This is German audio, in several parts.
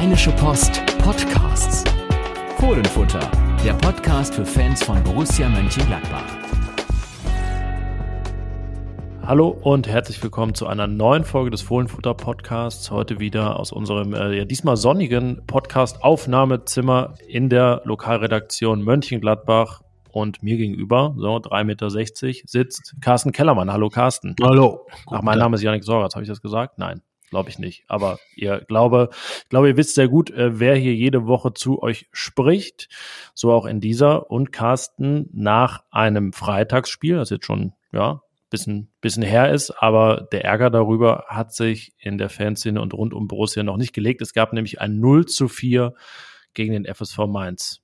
Rheinische Post Podcasts. Fohlenfutter, der Podcast für Fans von Borussia Mönchengladbach. Hallo und herzlich willkommen zu einer neuen Folge des Fohlenfutter Podcasts. Heute wieder aus unserem äh, ja, diesmal sonnigen Podcast Aufnahmezimmer in der Lokalredaktion Mönchengladbach. Und mir gegenüber, so 3,60 Meter, sitzt Carsten Kellermann. Hallo Carsten. Hallo. Ach, mein Name ist Janik Sorgatz. Habe ich das gesagt? Nein. Glaube ich nicht. Aber ihr glaube, ich glaube, ihr wisst sehr gut, äh, wer hier jede Woche zu euch spricht. So auch in dieser. Und Carsten nach einem Freitagsspiel, das jetzt schon, ja, bisschen, bisschen her ist, aber der Ärger darüber hat sich in der Fanszene und rund um Borussia noch nicht gelegt. Es gab nämlich ein 0 zu 4 gegen den FSV Mainz.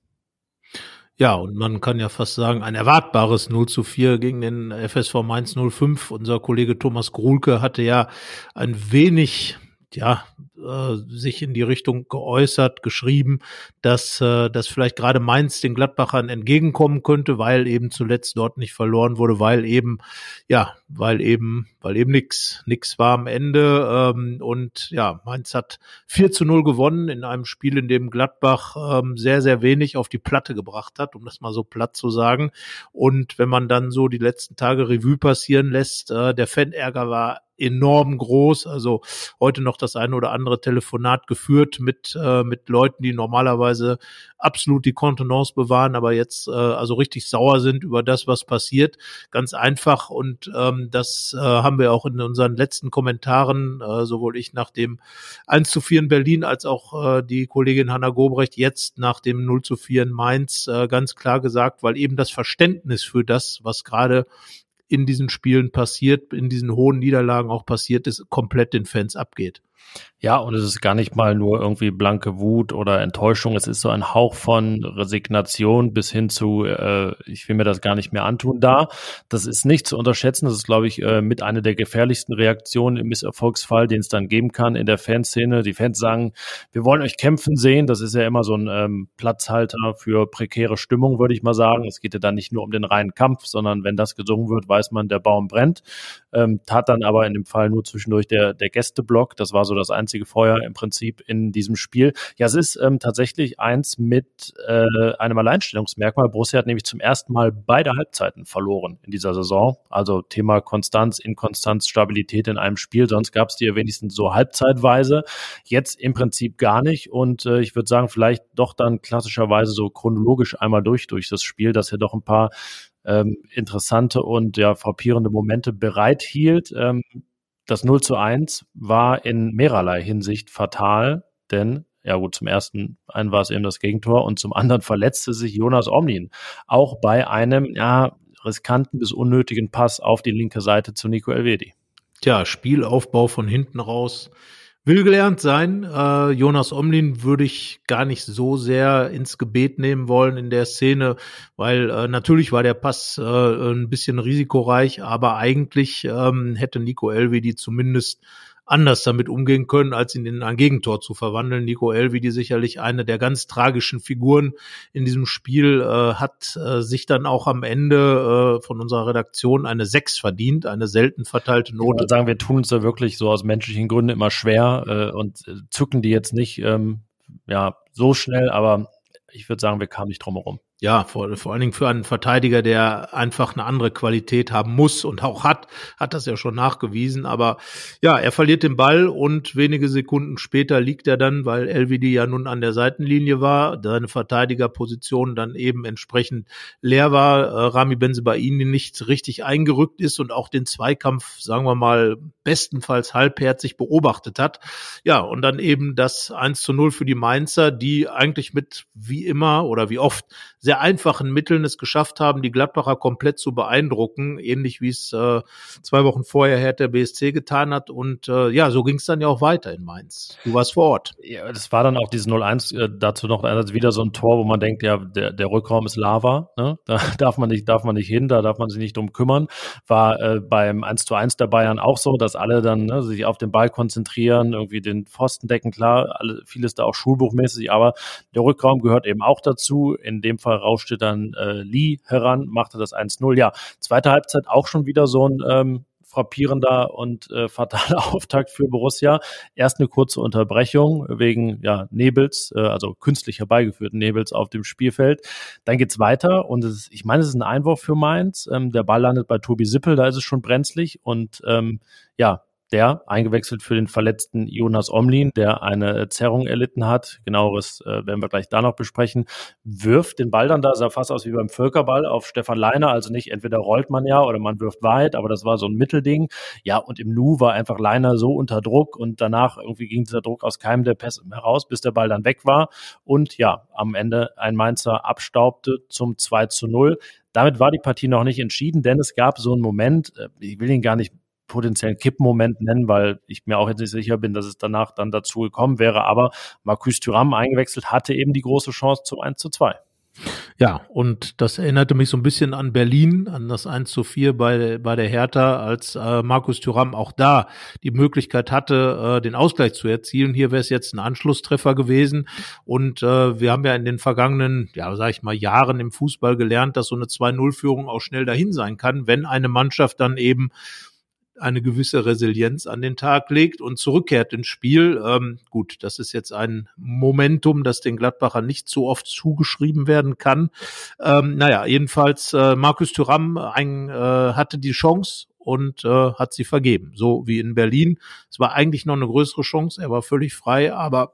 Ja, und man kann ja fast sagen, ein erwartbares 0 zu 4 gegen den FSV Mainz 05. Unser Kollege Thomas Gruhlke hatte ja ein wenig ja, äh, sich in die Richtung geäußert, geschrieben, dass, äh, dass vielleicht gerade Mainz den Gladbachern entgegenkommen könnte, weil eben zuletzt dort nicht verloren wurde, weil eben, ja, weil eben, weil eben nix, nix war am Ende. Ähm, und ja, Mainz hat 4 zu 0 gewonnen in einem Spiel, in dem Gladbach ähm, sehr, sehr wenig auf die Platte gebracht hat, um das mal so platt zu sagen. Und wenn man dann so die letzten Tage Revue passieren lässt, äh, der Fanärger war enorm groß. Also heute noch das eine oder andere Telefonat geführt mit, äh, mit Leuten, die normalerweise absolut die Kontenance bewahren, aber jetzt äh, also richtig sauer sind über das, was passiert. Ganz einfach und ähm, das äh, haben wir auch in unseren letzten Kommentaren, äh, sowohl ich nach dem 1 zu 4 in Berlin als auch äh, die Kollegin Hanna Gobrecht jetzt nach dem 0 zu 4 in Mainz äh, ganz klar gesagt, weil eben das Verständnis für das, was gerade in diesen Spielen passiert, in diesen hohen Niederlagen auch passiert ist, komplett den Fans abgeht. Ja, und es ist gar nicht mal nur irgendwie blanke Wut oder Enttäuschung. Es ist so ein Hauch von Resignation bis hin zu, äh, ich will mir das gar nicht mehr antun da. Das ist nicht zu unterschätzen. Das ist, glaube ich, äh, mit einer der gefährlichsten Reaktionen im Misserfolgsfall, den es dann geben kann in der Fanszene. Die Fans sagen, wir wollen euch kämpfen sehen. Das ist ja immer so ein ähm, Platzhalter für prekäre Stimmung, würde ich mal sagen. Es geht ja dann nicht nur um den reinen Kampf, sondern wenn das gesungen wird, weiß man, der Baum brennt. Ähm, tat dann aber in dem Fall nur zwischendurch der, der Gästeblock. Das war so das einzige Feuer im Prinzip in diesem Spiel. Ja, es ist ähm, tatsächlich eins mit äh, einem Alleinstellungsmerkmal. Borussia hat nämlich zum ersten Mal beide Halbzeiten verloren in dieser Saison. Also Thema Konstanz, Inkonstanz, Stabilität in einem Spiel. Sonst gab es die ja wenigstens so halbzeitweise. Jetzt im Prinzip gar nicht. Und äh, ich würde sagen, vielleicht doch dann klassischerweise so chronologisch einmal durch durch das Spiel, dass er doch ein paar ähm, interessante und ja frappierende Momente bereithielt. Ähm, das 0 zu 1 war in mehrerlei Hinsicht fatal, denn ja gut, zum ersten einen war es eben das Gegentor und zum anderen verletzte sich Jonas Omlin. Auch bei einem, ja, riskanten bis unnötigen Pass auf die linke Seite zu Nico Elvedi. Tja, Spielaufbau von hinten raus will gelernt sein. Äh, Jonas Omlin würde ich gar nicht so sehr ins Gebet nehmen wollen in der Szene, weil äh, natürlich war der Pass äh, ein bisschen risikoreich, aber eigentlich ähm, hätte Nico Elvedi zumindest anders damit umgehen können, als ihn in ein Gegentor zu verwandeln. Nico Elvedi sicherlich eine der ganz tragischen Figuren in diesem Spiel, äh, hat äh, sich dann auch am Ende äh, von unserer Redaktion eine Sechs verdient, eine selten verteilte Note. Ich würde sagen, wir tun uns da wirklich so aus menschlichen Gründen immer schwer äh, und äh, zücken die jetzt nicht ähm, ja so schnell, aber ich würde sagen, wir kamen nicht drum herum. Ja, vor, vor allen Dingen für einen Verteidiger, der einfach eine andere Qualität haben muss und auch hat, hat das ja schon nachgewiesen. Aber ja, er verliert den Ball und wenige Sekunden später liegt er dann, weil LVD ja nun an der Seitenlinie war, seine Verteidigerposition dann eben entsprechend leer war, äh, Rami Benzebaini nicht richtig eingerückt ist und auch den Zweikampf, sagen wir mal, bestenfalls halbherzig beobachtet hat. Ja, und dann eben das 1 zu 0 für die Mainzer, die eigentlich mit wie immer oder wie oft sehr einfachen Mitteln es geschafft haben, die Gladbacher komplett zu beeindrucken, ähnlich wie es äh, zwei Wochen vorher Hertha BSC getan hat. Und äh, ja, so ging es dann ja auch weiter in Mainz. Du warst vor Ort. Ja, das war dann auch dieses 0-1, äh, dazu noch wieder so ein Tor, wo man denkt, ja, der, der Rückraum ist Lava, ne? da darf man nicht, darf man nicht hin, da darf man sich nicht drum kümmern. War äh, beim 1 zu 1 der Bayern auch so, dass alle dann ne, sich auf den Ball konzentrieren, irgendwie den Pfosten decken, klar, alle, vieles da auch schulbuchmäßig, aber der Rückraum gehört eben auch dazu. In dem Fall rauschte dann äh, Lee heran, machte das 1-0. Ja, zweite Halbzeit auch schon wieder so ein ähm, frappierender und äh, fataler Auftakt für Borussia. Erst eine kurze Unterbrechung wegen ja, Nebels, äh, also künstlich herbeigeführten Nebels auf dem Spielfeld. Dann geht's weiter und es, ich meine, es ist ein Einwurf für Mainz. Ähm, der Ball landet bei Tobi Sippel, da ist es schon brenzlig und ähm, ja, der eingewechselt für den verletzten Jonas Omlin, der eine Zerrung erlitten hat. Genaueres äh, werden wir gleich da noch besprechen. Wirft den Ball dann da, sah fast aus wie beim Völkerball auf Stefan Leiner. Also nicht entweder rollt man ja oder man wirft weit, aber das war so ein Mittelding. Ja, und im Nu war einfach Leiner so unter Druck und danach irgendwie ging dieser Druck aus keinem der Pässe heraus, bis der Ball dann weg war. Und ja, am Ende ein Mainzer abstaubte zum 2 zu 0. Damit war die Partie noch nicht entschieden, denn es gab so einen Moment, äh, ich will ihn gar nicht potenziellen Kippmoment nennen, weil ich mir auch jetzt nicht sicher bin, dass es danach dann dazu gekommen wäre. Aber Marcus Thuram eingewechselt hatte eben die große Chance zum 1 zu 2. Ja, und das erinnerte mich so ein bisschen an Berlin, an das 1 zu 4 bei, bei der Hertha, als äh, Markus Thuram auch da die Möglichkeit hatte, äh, den Ausgleich zu erzielen. Hier wäre es jetzt ein Anschlusstreffer gewesen. Und äh, wir haben ja in den vergangenen, ja, sag ich mal, Jahren im Fußball gelernt, dass so eine 2-0-Führung auch schnell dahin sein kann, wenn eine Mannschaft dann eben eine gewisse Resilienz an den Tag legt und zurückkehrt ins Spiel. Ähm, gut, das ist jetzt ein Momentum, das den Gladbacher nicht so oft zugeschrieben werden kann. Ähm, naja, jedenfalls äh, Markus Thuram ein, äh, hatte die Chance und äh, hat sie vergeben. So wie in Berlin. Es war eigentlich noch eine größere Chance. Er war völlig frei, aber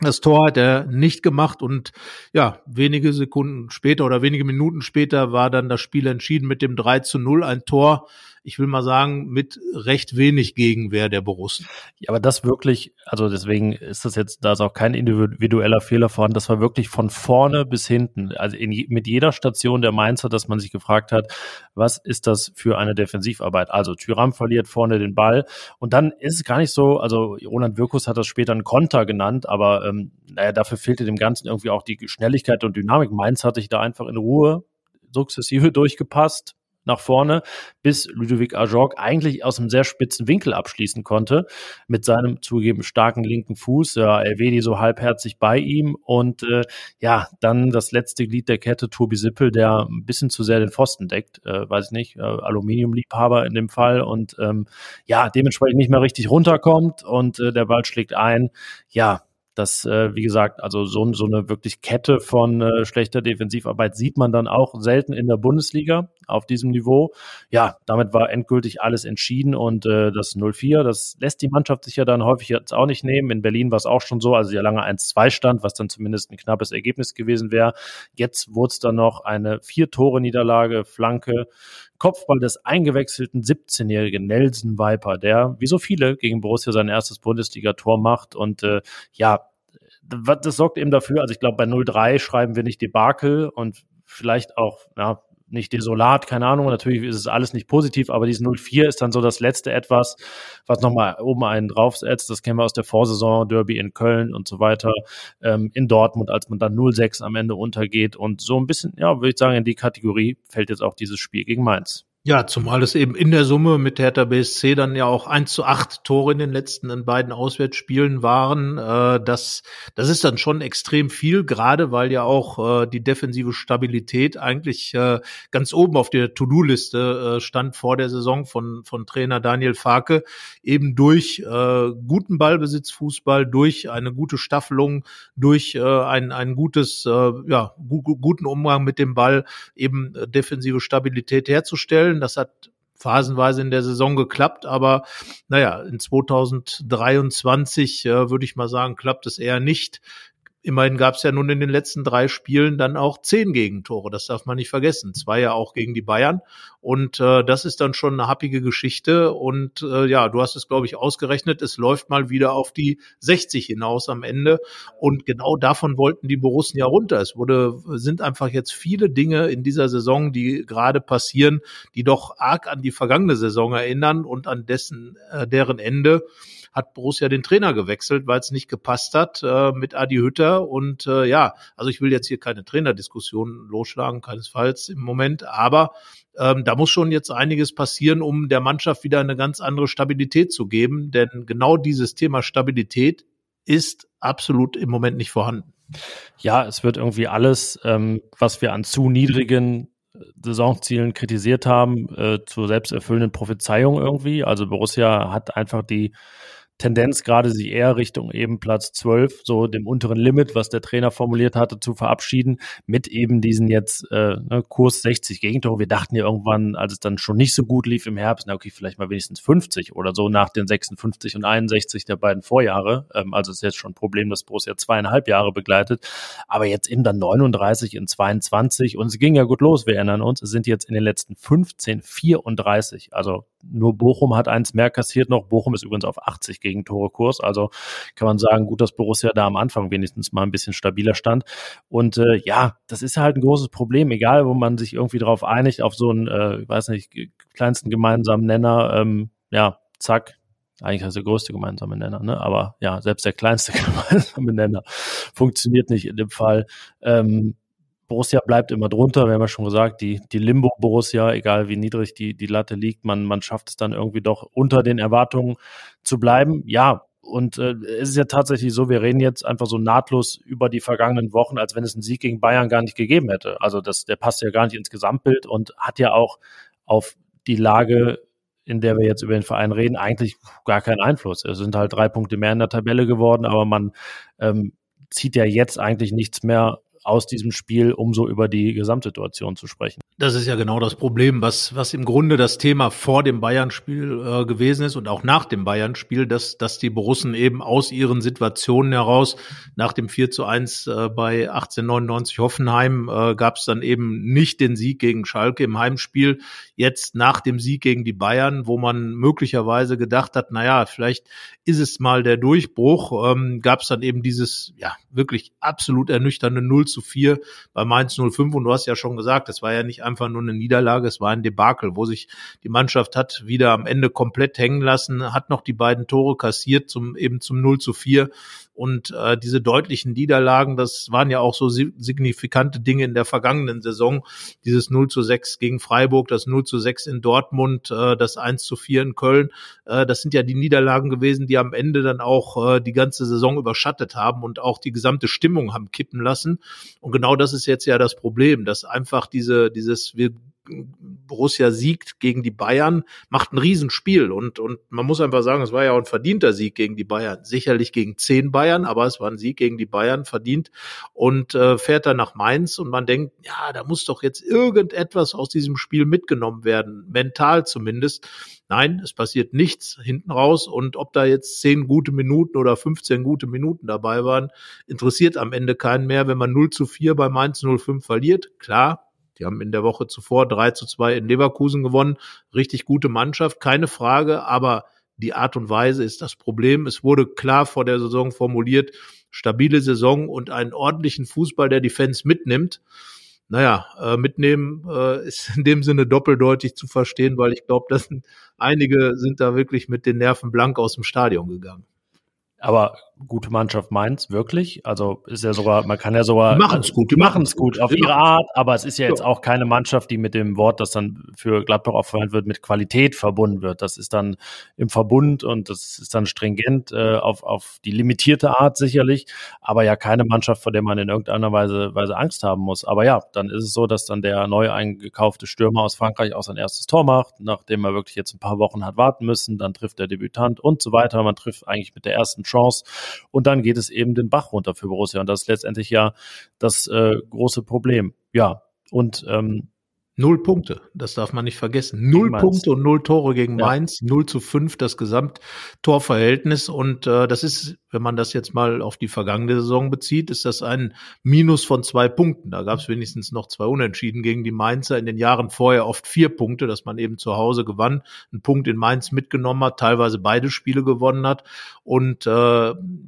das Tor hat er nicht gemacht und ja, wenige Sekunden später oder wenige Minuten später war dann das Spiel entschieden mit dem 3 zu 0. Ein Tor, ich will mal sagen, mit recht wenig Gegenwehr der Borussen. Ja, aber das wirklich, also deswegen ist das jetzt, da ist auch kein individueller Fehler vorhanden, das war wirklich von vorne bis hinten, also in, mit jeder Station der Mainzer, dass man sich gefragt hat, was ist das für eine Defensivarbeit? Also Tyram verliert vorne den Ball und dann ist es gar nicht so, also Roland Wirkus hat das später einen Konter genannt, aber ähm, naja, dafür fehlte dem Ganzen irgendwie auch die Schnelligkeit und Dynamik. Mainz hatte sich da einfach in Ruhe sukzessive durchgepasst, nach vorne, bis Ludovic Ajorg eigentlich aus einem sehr spitzen Winkel abschließen konnte, mit seinem zugegeben starken linken Fuß, ja, Elvedi so halbherzig bei ihm und äh, ja, dann das letzte Glied der Kette, Tobi Sippel, der ein bisschen zu sehr den Pfosten deckt, äh, weiß ich nicht, äh, Aluminiumliebhaber in dem Fall und ähm, ja, dementsprechend nicht mehr richtig runterkommt und äh, der Ball schlägt ein. Ja, das, äh, wie gesagt, also so, so eine wirklich Kette von äh, schlechter Defensivarbeit sieht man dann auch selten in der Bundesliga auf diesem Niveau. Ja, damit war endgültig alles entschieden und äh, das 0-4, das lässt die Mannschaft sich ja dann häufig jetzt auch nicht nehmen. In Berlin war es auch schon so, also ja lange 1-2 stand, was dann zumindest ein knappes Ergebnis gewesen wäre. Jetzt wurde es dann noch eine Vier-Tore-Niederlage, Flanke, Kopfball des eingewechselten 17-jährigen Nelson Viper, der wie so viele gegen Borussia sein erstes Bundesliga-Tor macht und äh, ja, das sorgt eben dafür, also ich glaube, bei 0-3 schreiben wir nicht Debakel und vielleicht auch, ja, nicht desolat, keine Ahnung. Natürlich ist es alles nicht positiv, aber dieses 0-4 ist dann so das letzte etwas, was nochmal oben einen draufsetzt. Das kennen wir aus der Vorsaison, Derby in Köln und so weiter, ähm, in Dortmund, als man dann 0-6 am Ende untergeht. Und so ein bisschen, ja, würde ich sagen, in die Kategorie fällt jetzt auch dieses Spiel gegen Mainz. Ja, zumal es eben in der Summe mit Hertha BSC dann ja auch 1 zu 8 Tore in den letzten in beiden Auswärtsspielen waren. Äh, das, das ist dann schon extrem viel, gerade weil ja auch äh, die defensive Stabilität eigentlich äh, ganz oben auf der To-Do-Liste stand vor der Saison von, von Trainer Daniel Farke, eben durch guten Ballbesitzfußball, durch eine gute Staffelung, durch ein, ein gutes, ja, gu guten Umgang mit dem Ball, eben defensive Stabilität herzustellen spielen. Das hat phasenweise in der Saison geklappt, aber naja, in 2023 äh, würde ich mal sagen, klappt es eher nicht. Immerhin gab es ja nun in den letzten drei Spielen dann auch zehn Gegentore. Das darf man nicht vergessen. Zwei ja auch gegen die Bayern Und äh, das ist dann schon eine happige Geschichte. Und äh, ja, du hast es, glaube ich, ausgerechnet. Es läuft mal wieder auf die 60 hinaus am Ende. Und genau davon wollten die Borussen ja runter. Es wurde, sind einfach jetzt viele Dinge in dieser Saison, die gerade passieren, die doch arg an die vergangene Saison erinnern und an dessen, äh, deren Ende hat Borussia den Trainer gewechselt, weil es nicht gepasst hat äh, mit Adi Hütter. Und äh, ja, also ich will jetzt hier keine Trainerdiskussion losschlagen, keinesfalls im Moment, aber ähm, da muss schon jetzt einiges passieren, um der Mannschaft wieder eine ganz andere Stabilität zu geben. Denn genau dieses Thema Stabilität ist absolut im Moment nicht vorhanden. Ja, es wird irgendwie alles, ähm, was wir an zu niedrigen Saisonzielen kritisiert haben, äh, zur selbsterfüllenden Prophezeiung irgendwie. Also Borussia hat einfach die Tendenz gerade sich eher Richtung eben Platz 12, so dem unteren Limit, was der Trainer formuliert hatte, zu verabschieden, mit eben diesen jetzt äh, ne, Kurs 60 Gegentore. Wir dachten ja irgendwann, als es dann schon nicht so gut lief im Herbst, na okay, vielleicht mal wenigstens 50 oder so nach den 56 und 61 der beiden Vorjahre. Ähm, also ist jetzt schon ein Problem, dass Borussia zweieinhalb Jahre begleitet. Aber jetzt eben dann 39 in 22 und es ging ja gut los, wir erinnern uns. Es sind jetzt in den letzten 15 34. Also nur Bochum hat eins mehr kassiert noch. Bochum ist übrigens auf 80 Gegentore-Kurs. Also kann man sagen, gut, dass Borussia da am Anfang wenigstens mal ein bisschen stabiler stand. Und äh, ja, das ist halt ein großes Problem, egal wo man sich irgendwie darauf einigt, auf so einen, äh, ich weiß nicht, kleinsten gemeinsamen Nenner, ähm, ja, zack, eigentlich ist der größte gemeinsame Nenner, ne? aber ja, selbst der kleinste gemeinsame Nenner funktioniert nicht in dem Fall. Ähm, Borussia bleibt immer drunter. Wir haben ja schon gesagt, die, die Limbo-Borussia, egal wie niedrig die, die Latte liegt, man, man schafft es dann irgendwie doch unter den Erwartungen zu bleiben. Ja, und äh, es ist ja tatsächlich so, wir reden jetzt einfach so nahtlos über die vergangenen Wochen, als wenn es einen Sieg gegen Bayern gar nicht gegeben hätte. Also das, der passt ja gar nicht ins Gesamtbild und hat ja auch auf die Lage, in der wir jetzt über den Verein reden, eigentlich gar keinen Einfluss. Es sind halt drei Punkte mehr in der Tabelle geworden, aber man ähm, zieht ja jetzt eigentlich nichts mehr aus diesem Spiel, um so über die Gesamtsituation zu sprechen. Das ist ja genau das Problem, was, was im Grunde das Thema vor dem Bayern-Spiel äh, gewesen ist und auch nach dem Bayern-Spiel, dass, dass die Borussen eben aus ihren Situationen heraus nach dem 4 zu 1 äh, bei 1899 Hoffenheim äh, gab es dann eben nicht den Sieg gegen Schalke im Heimspiel. Jetzt nach dem Sieg gegen die Bayern, wo man möglicherweise gedacht hat, naja, vielleicht ist es mal der Durchbruch, ähm, gab es dann eben dieses ja wirklich absolut ernüchternde 0 zu 4 bei Mainz 05 und du hast ja schon gesagt, es war ja nicht einfach nur eine Niederlage, es war ein Debakel, wo sich die Mannschaft hat wieder am Ende komplett hängen lassen, hat noch die beiden Tore kassiert zum eben zum 0 zu 4 und äh, diese deutlichen Niederlagen, das waren ja auch so signifikante Dinge in der vergangenen Saison. Dieses 0 zu 6 gegen Freiburg, das 0 zu 6 in Dortmund, äh, das 1 zu 4 in Köln. Äh, das sind ja die Niederlagen gewesen, die am Ende dann auch äh, die ganze Saison überschattet haben und auch die gesamte Stimmung haben kippen lassen. Und genau das ist jetzt ja das Problem, dass einfach diese, dieses, wir Borussia siegt gegen die Bayern, macht ein Riesenspiel und, und man muss einfach sagen, es war ja auch ein verdienter Sieg gegen die Bayern. Sicherlich gegen zehn Bayern, aber es war ein Sieg gegen die Bayern verdient und äh, fährt dann nach Mainz und man denkt, ja, da muss doch jetzt irgendetwas aus diesem Spiel mitgenommen werden, mental zumindest. Nein, es passiert nichts hinten raus und ob da jetzt zehn gute Minuten oder 15 gute Minuten dabei waren, interessiert am Ende keinen mehr, wenn man 0 zu 4 bei Mainz 05 verliert. Klar, die haben in der Woche zuvor 3 zu 2 in Leverkusen gewonnen. Richtig gute Mannschaft, keine Frage, aber die Art und Weise ist das Problem. Es wurde klar vor der Saison formuliert, stabile Saison und einen ordentlichen Fußball, der die Fans mitnimmt. Naja, äh, mitnehmen äh, ist in dem Sinne doppeldeutig zu verstehen, weil ich glaube, dass einige sind da wirklich mit den Nerven blank aus dem Stadion gegangen. Aber gute Mannschaft Mainz, wirklich. Also ist ja sogar, man kann ja sogar. Die machen es gut, die machen es gut auf ihre Art, aber es ist ja jetzt auch keine Mannschaft, die mit dem Wort, das dann für Gladbach auch verwendet wird, mit Qualität verbunden wird. Das ist dann im Verbund und das ist dann stringent äh, auf, auf die limitierte Art sicherlich, aber ja keine Mannschaft, vor der man in irgendeiner Weise, Weise Angst haben muss. Aber ja, dann ist es so, dass dann der neu eingekaufte Stürmer aus Frankreich auch sein erstes Tor macht, nachdem er wirklich jetzt ein paar Wochen hat warten müssen, dann trifft der Debütant und so weiter. Man trifft eigentlich mit der ersten Chance und dann geht es eben den Bach runter für Borussia. Und das ist letztendlich ja das äh, große Problem. Ja, und ähm, Null Punkte, das darf man nicht vergessen. Null Punkte und null Tore gegen ja. Mainz, null zu fünf das Gesamttorverhältnis. Und äh, das ist, wenn man das jetzt mal auf die vergangene Saison bezieht, ist das ein Minus von zwei Punkten. Da gab es wenigstens noch zwei Unentschieden gegen die Mainzer. In den Jahren vorher oft vier Punkte, dass man eben zu Hause gewann, einen Punkt in Mainz mitgenommen hat, teilweise beide Spiele gewonnen hat. Und äh,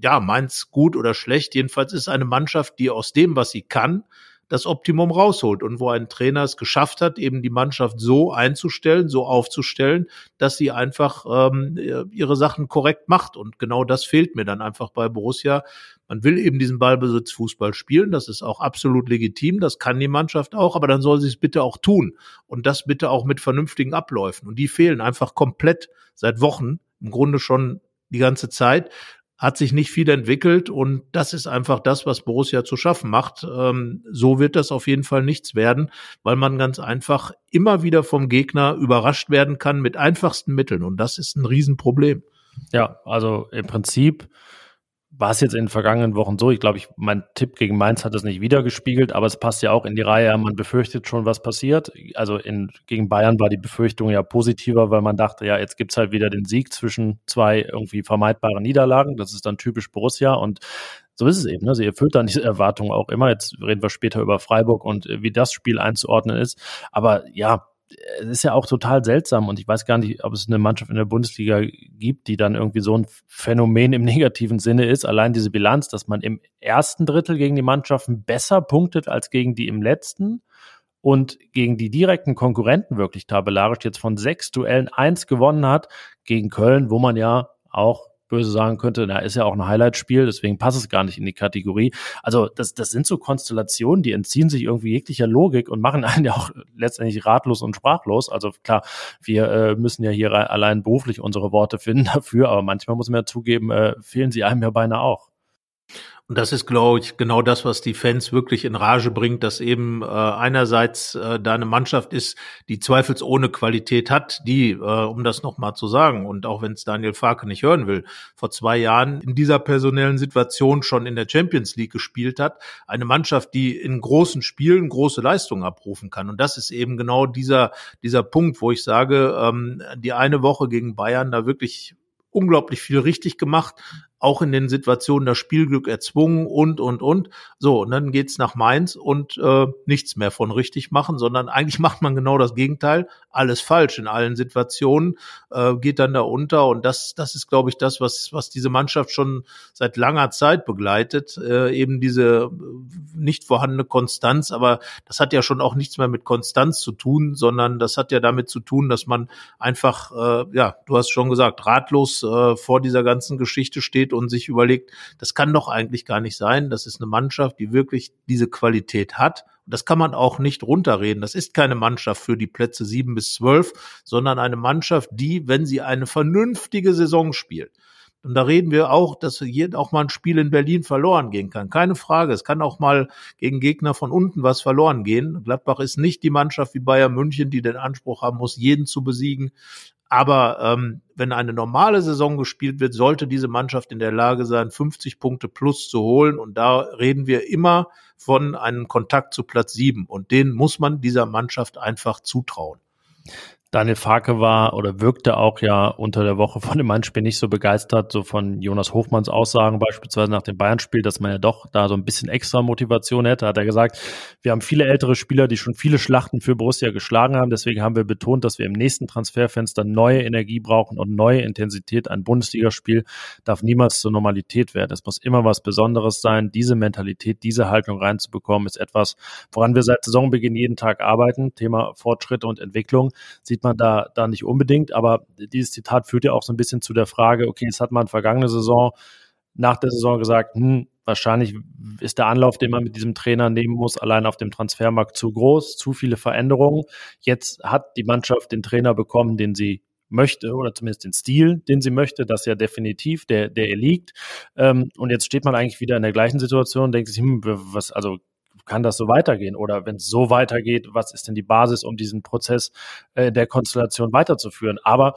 ja, Mainz gut oder schlecht. Jedenfalls ist eine Mannschaft, die aus dem, was sie kann, das Optimum rausholt und wo ein Trainer es geschafft hat, eben die Mannschaft so einzustellen, so aufzustellen, dass sie einfach ähm, ihre Sachen korrekt macht. Und genau das fehlt mir dann einfach bei Borussia. Man will eben diesen Ballbesitzfußball spielen, das ist auch absolut legitim, das kann die Mannschaft auch, aber dann soll sie es bitte auch tun und das bitte auch mit vernünftigen Abläufen. Und die fehlen einfach komplett seit Wochen, im Grunde schon die ganze Zeit hat sich nicht viel entwickelt und das ist einfach das, was Borussia zu schaffen macht. Ähm, so wird das auf jeden Fall nichts werden, weil man ganz einfach immer wieder vom Gegner überrascht werden kann mit einfachsten Mitteln und das ist ein Riesenproblem. Ja, also im Prinzip war es jetzt in den vergangenen Wochen so. Ich glaube, ich, mein Tipp gegen Mainz hat das nicht wiedergespiegelt, aber es passt ja auch in die Reihe. Man befürchtet schon, was passiert. Also in, gegen Bayern war die Befürchtung ja positiver, weil man dachte, ja, jetzt gibt's halt wieder den Sieg zwischen zwei irgendwie vermeidbaren Niederlagen. Das ist dann typisch Borussia und so ist es eben. Ne? Sie erfüllt dann diese Erwartungen auch immer. Jetzt reden wir später über Freiburg und wie das Spiel einzuordnen ist. Aber ja, es ist ja auch total seltsam und ich weiß gar nicht, ob es eine Mannschaft in der Bundesliga gibt, die dann irgendwie so ein Phänomen im negativen Sinne ist. Allein diese Bilanz, dass man im ersten Drittel gegen die Mannschaften besser punktet als gegen die im letzten und gegen die direkten Konkurrenten wirklich tabellarisch jetzt von sechs Duellen eins gewonnen hat gegen Köln, wo man ja auch böse sagen könnte, na, ist ja auch ein Highlight-Spiel, deswegen passt es gar nicht in die Kategorie. Also das, das sind so Konstellationen, die entziehen sich irgendwie jeglicher Logik und machen einen ja auch letztendlich ratlos und sprachlos. Also klar, wir äh, müssen ja hier allein beruflich unsere Worte finden dafür, aber manchmal muss man ja zugeben, äh, fehlen sie einem ja beinahe auch. Und das ist, glaube ich, genau das, was die Fans wirklich in Rage bringt, dass eben äh, einerseits äh, da eine Mannschaft ist, die zweifelsohne Qualität hat, die, äh, um das nochmal zu sagen, und auch wenn es Daniel Farke nicht hören will, vor zwei Jahren in dieser personellen Situation schon in der Champions League gespielt hat, eine Mannschaft, die in großen Spielen große Leistungen abrufen kann. Und das ist eben genau dieser, dieser Punkt, wo ich sage, ähm, die eine Woche gegen Bayern da wirklich unglaublich viel richtig gemacht, auch in den Situationen das Spielglück erzwungen und, und, und. So, und dann geht's nach Mainz und äh, nichts mehr von richtig machen, sondern eigentlich macht man genau das Gegenteil, alles falsch in allen Situationen, äh, geht dann da unter. Und das, das ist, glaube ich, das, was, was diese Mannschaft schon seit langer Zeit begleitet, äh, eben diese nicht vorhandene Konstanz, aber das hat ja schon auch nichts mehr mit Konstanz zu tun, sondern das hat ja damit zu tun, dass man einfach, äh, ja, du hast schon gesagt, ratlos äh, vor dieser ganzen Geschichte steht steht und sich überlegt, das kann doch eigentlich gar nicht sein. Das ist eine Mannschaft, die wirklich diese Qualität hat. Das kann man auch nicht runterreden. Das ist keine Mannschaft für die Plätze sieben bis zwölf, sondern eine Mannschaft, die, wenn sie eine vernünftige Saison spielt, und da reden wir auch, dass auch mal ein Spiel in Berlin verloren gehen kann. Keine Frage. Es kann auch mal gegen Gegner von unten was verloren gehen. Gladbach ist nicht die Mannschaft wie Bayern München, die den Anspruch haben muss, jeden zu besiegen. Aber ähm, wenn eine normale Saison gespielt wird, sollte diese Mannschaft in der Lage sein, 50 Punkte plus zu holen. Und da reden wir immer von einem Kontakt zu Platz sieben. Und den muss man dieser Mannschaft einfach zutrauen. Daniel Farke war oder wirkte auch ja unter der Woche von dem Mannspiel nicht so begeistert, so von Jonas Hofmanns Aussagen beispielsweise nach dem Bayern-Spiel, dass man ja doch da so ein bisschen extra Motivation hätte, hat er gesagt, wir haben viele ältere Spieler, die schon viele Schlachten für Borussia geschlagen haben, deswegen haben wir betont, dass wir im nächsten Transferfenster neue Energie brauchen und neue Intensität. Ein Bundesligaspiel darf niemals zur Normalität werden. Es muss immer was Besonderes sein. Diese Mentalität, diese Haltung reinzubekommen, ist etwas, woran wir seit Saisonbeginn jeden Tag arbeiten. Thema Fortschritte und Entwicklung. Sie sieht man da, da nicht unbedingt. Aber dieses Zitat führt ja auch so ein bisschen zu der Frage, okay, jetzt hat man vergangene Saison nach der Saison gesagt, hm, wahrscheinlich ist der Anlauf, den man mit diesem Trainer nehmen muss, allein auf dem Transfermarkt zu groß, zu viele Veränderungen. Jetzt hat die Mannschaft den Trainer bekommen, den sie möchte oder zumindest den Stil, den sie möchte, das ja definitiv, der, der ihr liegt. Ähm, und jetzt steht man eigentlich wieder in der gleichen Situation und denkt sich, hm, was, also kann das so weitergehen? Oder wenn es so weitergeht, was ist denn die Basis, um diesen Prozess äh, der Konstellation weiterzuführen? Aber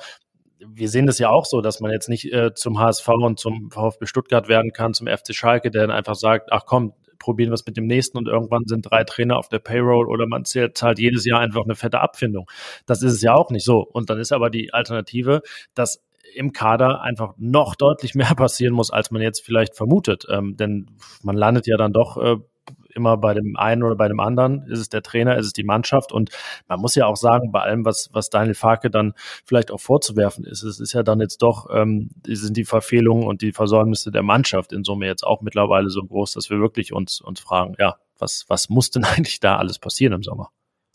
wir sehen das ja auch so, dass man jetzt nicht äh, zum HSV und zum VfB Stuttgart werden kann, zum FC Schalke, der dann einfach sagt, ach komm, probieren was mit dem nächsten und irgendwann sind drei Trainer auf der Payroll oder man zahlt jedes Jahr einfach eine fette Abfindung. Das ist es ja auch nicht so. Und dann ist aber die Alternative, dass im Kader einfach noch deutlich mehr passieren muss, als man jetzt vielleicht vermutet. Ähm, denn man landet ja dann doch äh, immer bei dem einen oder bei dem anderen. Ist es der Trainer, ist es die Mannschaft? Und man muss ja auch sagen, bei allem, was, was Daniel Farke dann vielleicht auch vorzuwerfen ist, es ist ja dann jetzt doch, ähm, sind die Verfehlungen und die Versäumnisse der Mannschaft in Summe jetzt auch mittlerweile so groß, dass wir wirklich uns, uns fragen, ja, was, was muss denn eigentlich da alles passieren im Sommer?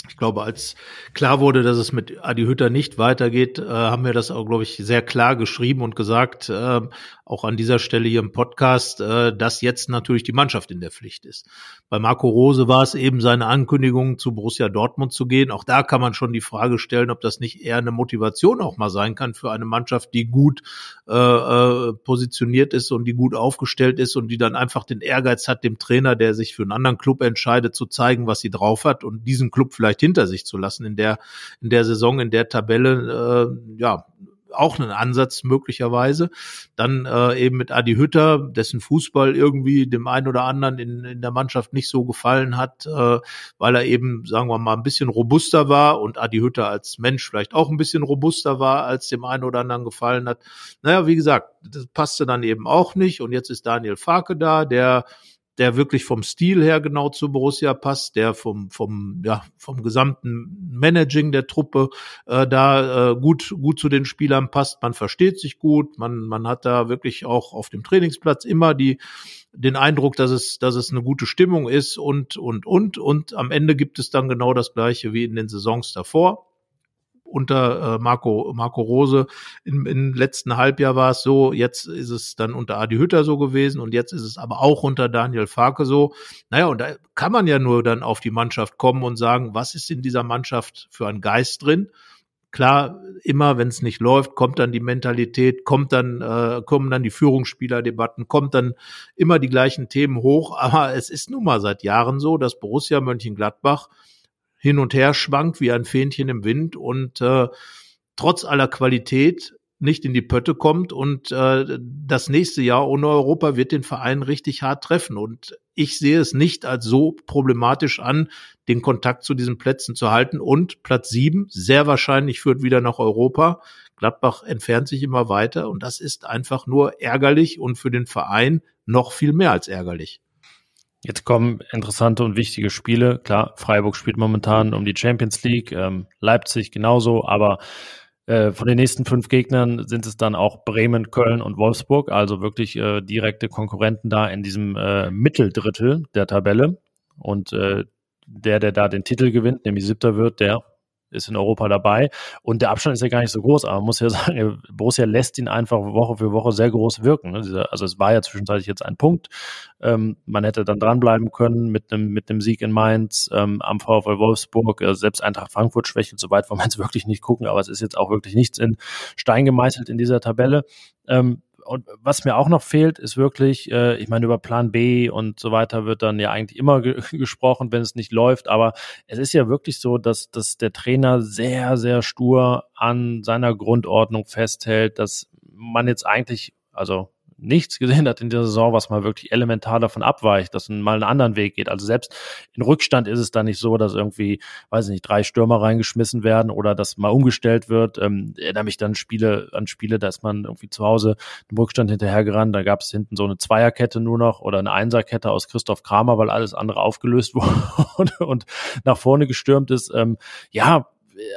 Ich glaube, als klar wurde, dass es mit Adi Hütter nicht weitergeht, äh, haben wir das auch, glaube ich, sehr klar geschrieben und gesagt, äh, auch an dieser Stelle hier im Podcast, äh, dass jetzt natürlich die Mannschaft in der Pflicht ist. Bei Marco Rose war es eben seine Ankündigung, zu Borussia Dortmund zu gehen. Auch da kann man schon die Frage stellen, ob das nicht eher eine Motivation auch mal sein kann für eine Mannschaft, die gut äh, äh, positioniert ist und die gut aufgestellt ist und die dann einfach den Ehrgeiz hat, dem Trainer, der sich für einen anderen Club entscheidet, zu zeigen, was sie drauf hat und diesen Club vielleicht hinter sich zu lassen in der in der Saison, in der Tabelle, äh, ja auch einen Ansatz möglicherweise. Dann äh, eben mit Adi Hütter, dessen Fußball irgendwie dem einen oder anderen in, in der Mannschaft nicht so gefallen hat, äh, weil er eben, sagen wir mal, ein bisschen robuster war und Adi Hütter als Mensch vielleicht auch ein bisschen robuster war, als dem einen oder anderen gefallen hat. Naja, wie gesagt, das passte dann eben auch nicht. Und jetzt ist Daniel Farke da, der der wirklich vom Stil her genau zu Borussia passt, der vom vom ja vom gesamten Managing der Truppe äh, da äh, gut gut zu den Spielern passt. Man versteht sich gut, man man hat da wirklich auch auf dem Trainingsplatz immer die den Eindruck, dass es dass es eine gute Stimmung ist und und und. Und am Ende gibt es dann genau das gleiche wie in den Saisons davor unter äh, Marco, Marco Rose. Im, Im letzten Halbjahr war es so, jetzt ist es dann unter Adi Hütter so gewesen und jetzt ist es aber auch unter Daniel Farke so. Naja, und da kann man ja nur dann auf die Mannschaft kommen und sagen, was ist in dieser Mannschaft für ein Geist drin? Klar, immer wenn es nicht läuft, kommt dann die Mentalität, kommt dann äh, kommen dann die Führungsspielerdebatten, kommt dann immer die gleichen Themen hoch. Aber es ist nun mal seit Jahren so, dass Borussia Mönchengladbach hin und her schwankt wie ein Fähnchen im Wind und äh, trotz aller Qualität nicht in die Pötte kommt und äh, das nächste Jahr ohne Europa wird den Verein richtig hart treffen. Und ich sehe es nicht als so problematisch an, den Kontakt zu diesen Plätzen zu halten. Und Platz sieben, sehr wahrscheinlich führt wieder nach Europa. Gladbach entfernt sich immer weiter und das ist einfach nur ärgerlich und für den Verein noch viel mehr als ärgerlich. Jetzt kommen interessante und wichtige Spiele. Klar, Freiburg spielt momentan um die Champions League, ähm, Leipzig genauso, aber äh, von den nächsten fünf Gegnern sind es dann auch Bremen, Köln und Wolfsburg, also wirklich äh, direkte Konkurrenten da in diesem äh, Mitteldrittel der Tabelle. Und äh, der, der da den Titel gewinnt, nämlich siebter wird, der ist in Europa dabei. Und der Abstand ist ja gar nicht so groß, aber man muss ja sagen, Borussia lässt ihn einfach Woche für Woche sehr groß wirken. Ne? Also es war ja zwischenzeitlich jetzt ein Punkt. Ähm, man hätte dann dranbleiben können mit einem mit dem Sieg in Mainz ähm, am VfL Wolfsburg. Also selbst Eintracht Frankfurt schwächelt, so weit wollen wir jetzt wirklich nicht gucken, aber es ist jetzt auch wirklich nichts in Stein gemeißelt in dieser Tabelle. Und was mir auch noch fehlt, ist wirklich, äh, ich meine, über Plan B und so weiter wird dann ja eigentlich immer ge gesprochen, wenn es nicht läuft. Aber es ist ja wirklich so, dass, dass der Trainer sehr, sehr stur an seiner Grundordnung festhält, dass man jetzt eigentlich, also nichts gesehen hat in der Saison, was mal wirklich elementar davon abweicht, dass man mal einen anderen Weg geht. Also selbst in Rückstand ist es da nicht so, dass irgendwie, weiß ich nicht, drei Stürmer reingeschmissen werden oder dass mal umgestellt wird. Ähm, erinnere mich dann Spiele an Spiele, da ist man irgendwie zu Hause im Rückstand hinterhergerannt, da gab es hinten so eine Zweierkette nur noch oder eine Einserkette aus Christoph Kramer, weil alles andere aufgelöst wurde und nach vorne gestürmt ist. Ähm, ja,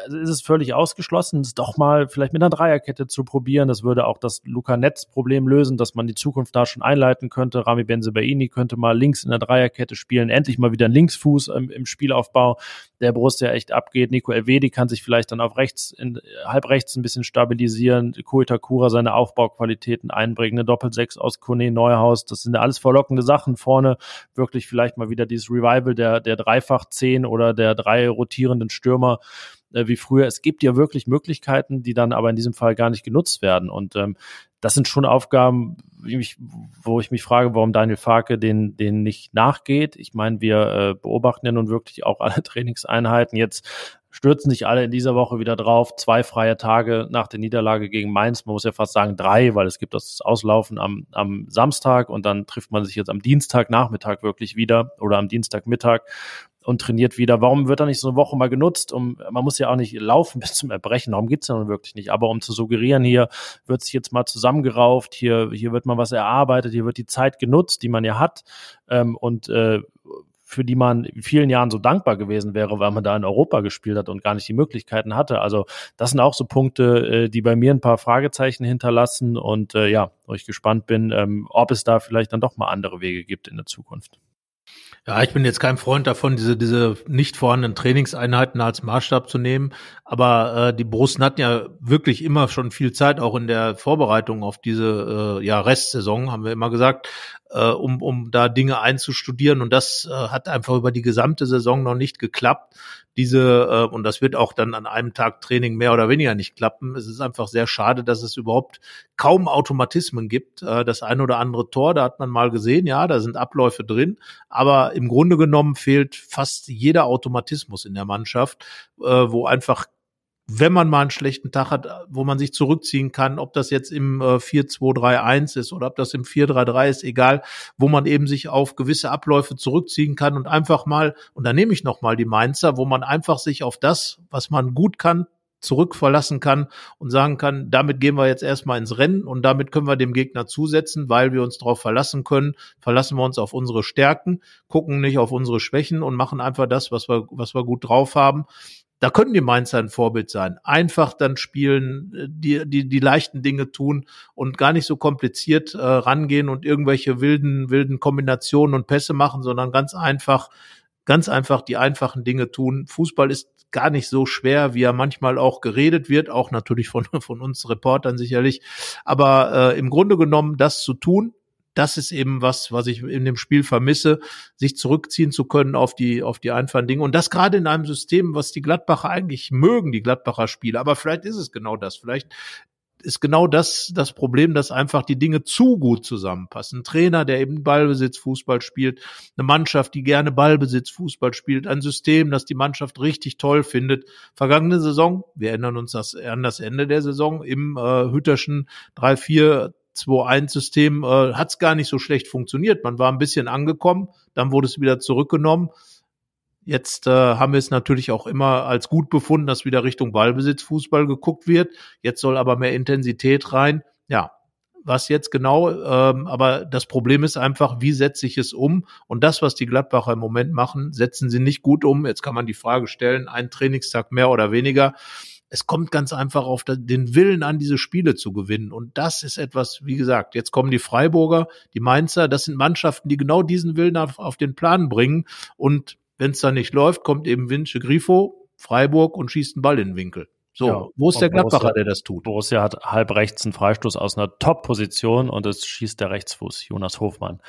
also ist es völlig ausgeschlossen, es doch mal vielleicht mit einer Dreierkette zu probieren. Das würde auch das Luca-Netz-Problem lösen, dass man die Zukunft da schon einleiten könnte. Rami Benzebaini könnte mal links in der Dreierkette spielen, endlich mal wieder ein Linksfuß im, im Spielaufbau, der Borussia echt abgeht. Nico Elvedi kann sich vielleicht dann auf rechts, in, halb rechts ein bisschen stabilisieren. Koitakura seine Aufbauqualitäten einbringen. Eine Doppel-Sechs aus Kone Neuhaus. Das sind ja alles verlockende Sachen. Vorne wirklich vielleicht mal wieder dieses Revival der, der Dreifach-Zehn oder der drei rotierenden Stürmer äh, wie früher. Es gibt ja wirklich Möglichkeiten, die dann aber in diesem Fall gar nicht genutzt werden. Und ähm, das sind schon Aufgaben, ich, wo ich mich frage, warum Daniel Farke den, den nicht nachgeht. Ich meine, wir äh, beobachten ja nun wirklich auch alle Trainingseinheiten. Jetzt stürzen sich alle in dieser Woche wieder drauf. Zwei freie Tage nach der Niederlage gegen Mainz. Man muss ja fast sagen drei, weil es gibt das Auslaufen am, am Samstag und dann trifft man sich jetzt am Dienstagnachmittag wirklich wieder oder am Dienstagmittag und trainiert wieder. Warum wird da nicht so eine Woche mal genutzt? Um, man muss ja auch nicht laufen bis zum Erbrechen, darum geht's ja nun wirklich nicht. Aber um zu suggerieren, hier wird sich jetzt mal zusammengerauft, hier, hier wird mal was erarbeitet, hier wird die Zeit genutzt, die man ja hat. Ähm, und äh, für die man in vielen Jahren so dankbar gewesen wäre, weil man da in Europa gespielt hat und gar nicht die Möglichkeiten hatte. Also das sind auch so Punkte, äh, die bei mir ein paar Fragezeichen hinterlassen und äh, ja, wo ich gespannt bin, ähm, ob es da vielleicht dann doch mal andere Wege gibt in der Zukunft. Ja, ich bin jetzt kein Freund davon, diese, diese nicht vorhandenen Trainingseinheiten als Maßstab zu nehmen. Aber äh, die Borussen hatten ja wirklich immer schon viel Zeit, auch in der Vorbereitung auf diese äh, ja, Restsaison, haben wir immer gesagt, äh, um, um da Dinge einzustudieren. Und das äh, hat einfach über die gesamte Saison noch nicht geklappt. Diese, äh, und das wird auch dann an einem Tag Training mehr oder weniger nicht klappen. Es ist einfach sehr schade, dass es überhaupt kaum Automatismen gibt. Äh, das eine oder andere Tor, da hat man mal gesehen, ja, da sind Abläufe drin. Aber im Grunde genommen fehlt fast jeder Automatismus in der Mannschaft, äh, wo einfach wenn man mal einen schlechten Tag hat, wo man sich zurückziehen kann, ob das jetzt im äh, 4-2-3-1 ist oder ob das im 4-3-3 ist, egal, wo man eben sich auf gewisse Abläufe zurückziehen kann und einfach mal, und da nehme ich nochmal die Mainzer, wo man einfach sich auf das, was man gut kann, zurückverlassen kann und sagen kann, damit gehen wir jetzt erstmal ins Rennen und damit können wir dem Gegner zusetzen, weil wir uns darauf verlassen können, verlassen wir uns auf unsere Stärken, gucken nicht auf unsere Schwächen und machen einfach das, was wir, was wir gut drauf haben da können die Mainzer ein Vorbild sein. Einfach dann spielen, äh, die, die, die leichten Dinge tun und gar nicht so kompliziert äh, rangehen und irgendwelche wilden, wilden Kombinationen und Pässe machen, sondern ganz einfach, ganz einfach die einfachen Dinge tun. Fußball ist gar nicht so schwer, wie er manchmal auch geredet wird, auch natürlich von, von uns Reportern sicherlich. Aber äh, im Grunde genommen das zu tun, das ist eben was, was ich in dem Spiel vermisse, sich zurückziehen zu können auf die, auf die einfachen Dinge. Und das gerade in einem System, was die Gladbacher eigentlich mögen, die Gladbacher Spiele. Aber vielleicht ist es genau das. Vielleicht ist genau das das Problem, dass einfach die Dinge zu gut zusammenpassen. Ein Trainer, der eben Ballbesitz Fußball spielt, eine Mannschaft, die gerne Ballbesitz Fußball spielt, ein System, das die Mannschaft richtig toll findet. Vergangene Saison, wir erinnern uns das, an das Ende der Saison im äh, Hütterschen 3-4 2-1-System äh, hat es gar nicht so schlecht funktioniert. Man war ein bisschen angekommen, dann wurde es wieder zurückgenommen. Jetzt äh, haben wir es natürlich auch immer als gut befunden, dass wieder Richtung Ballbesitzfußball geguckt wird. Jetzt soll aber mehr Intensität rein. Ja, was jetzt genau, ähm, aber das Problem ist einfach, wie setze ich es um? Und das, was die Gladbacher im Moment machen, setzen sie nicht gut um. Jetzt kann man die Frage stellen, ein Trainingstag mehr oder weniger es kommt ganz einfach auf den Willen an, diese Spiele zu gewinnen. Und das ist etwas, wie gesagt, jetzt kommen die Freiburger, die Mainzer, das sind Mannschaften, die genau diesen Willen auf, auf den Plan bringen. Und wenn es dann nicht läuft, kommt eben Vince Grifo, Freiburg und schießt einen Ball in den Winkel. So, ja, wo ist der Gladbacher, Borussia, der das tut? Borussia hat halb rechts einen Freistoß aus einer Top-Position und es schießt der Rechtsfuß, Jonas Hofmann.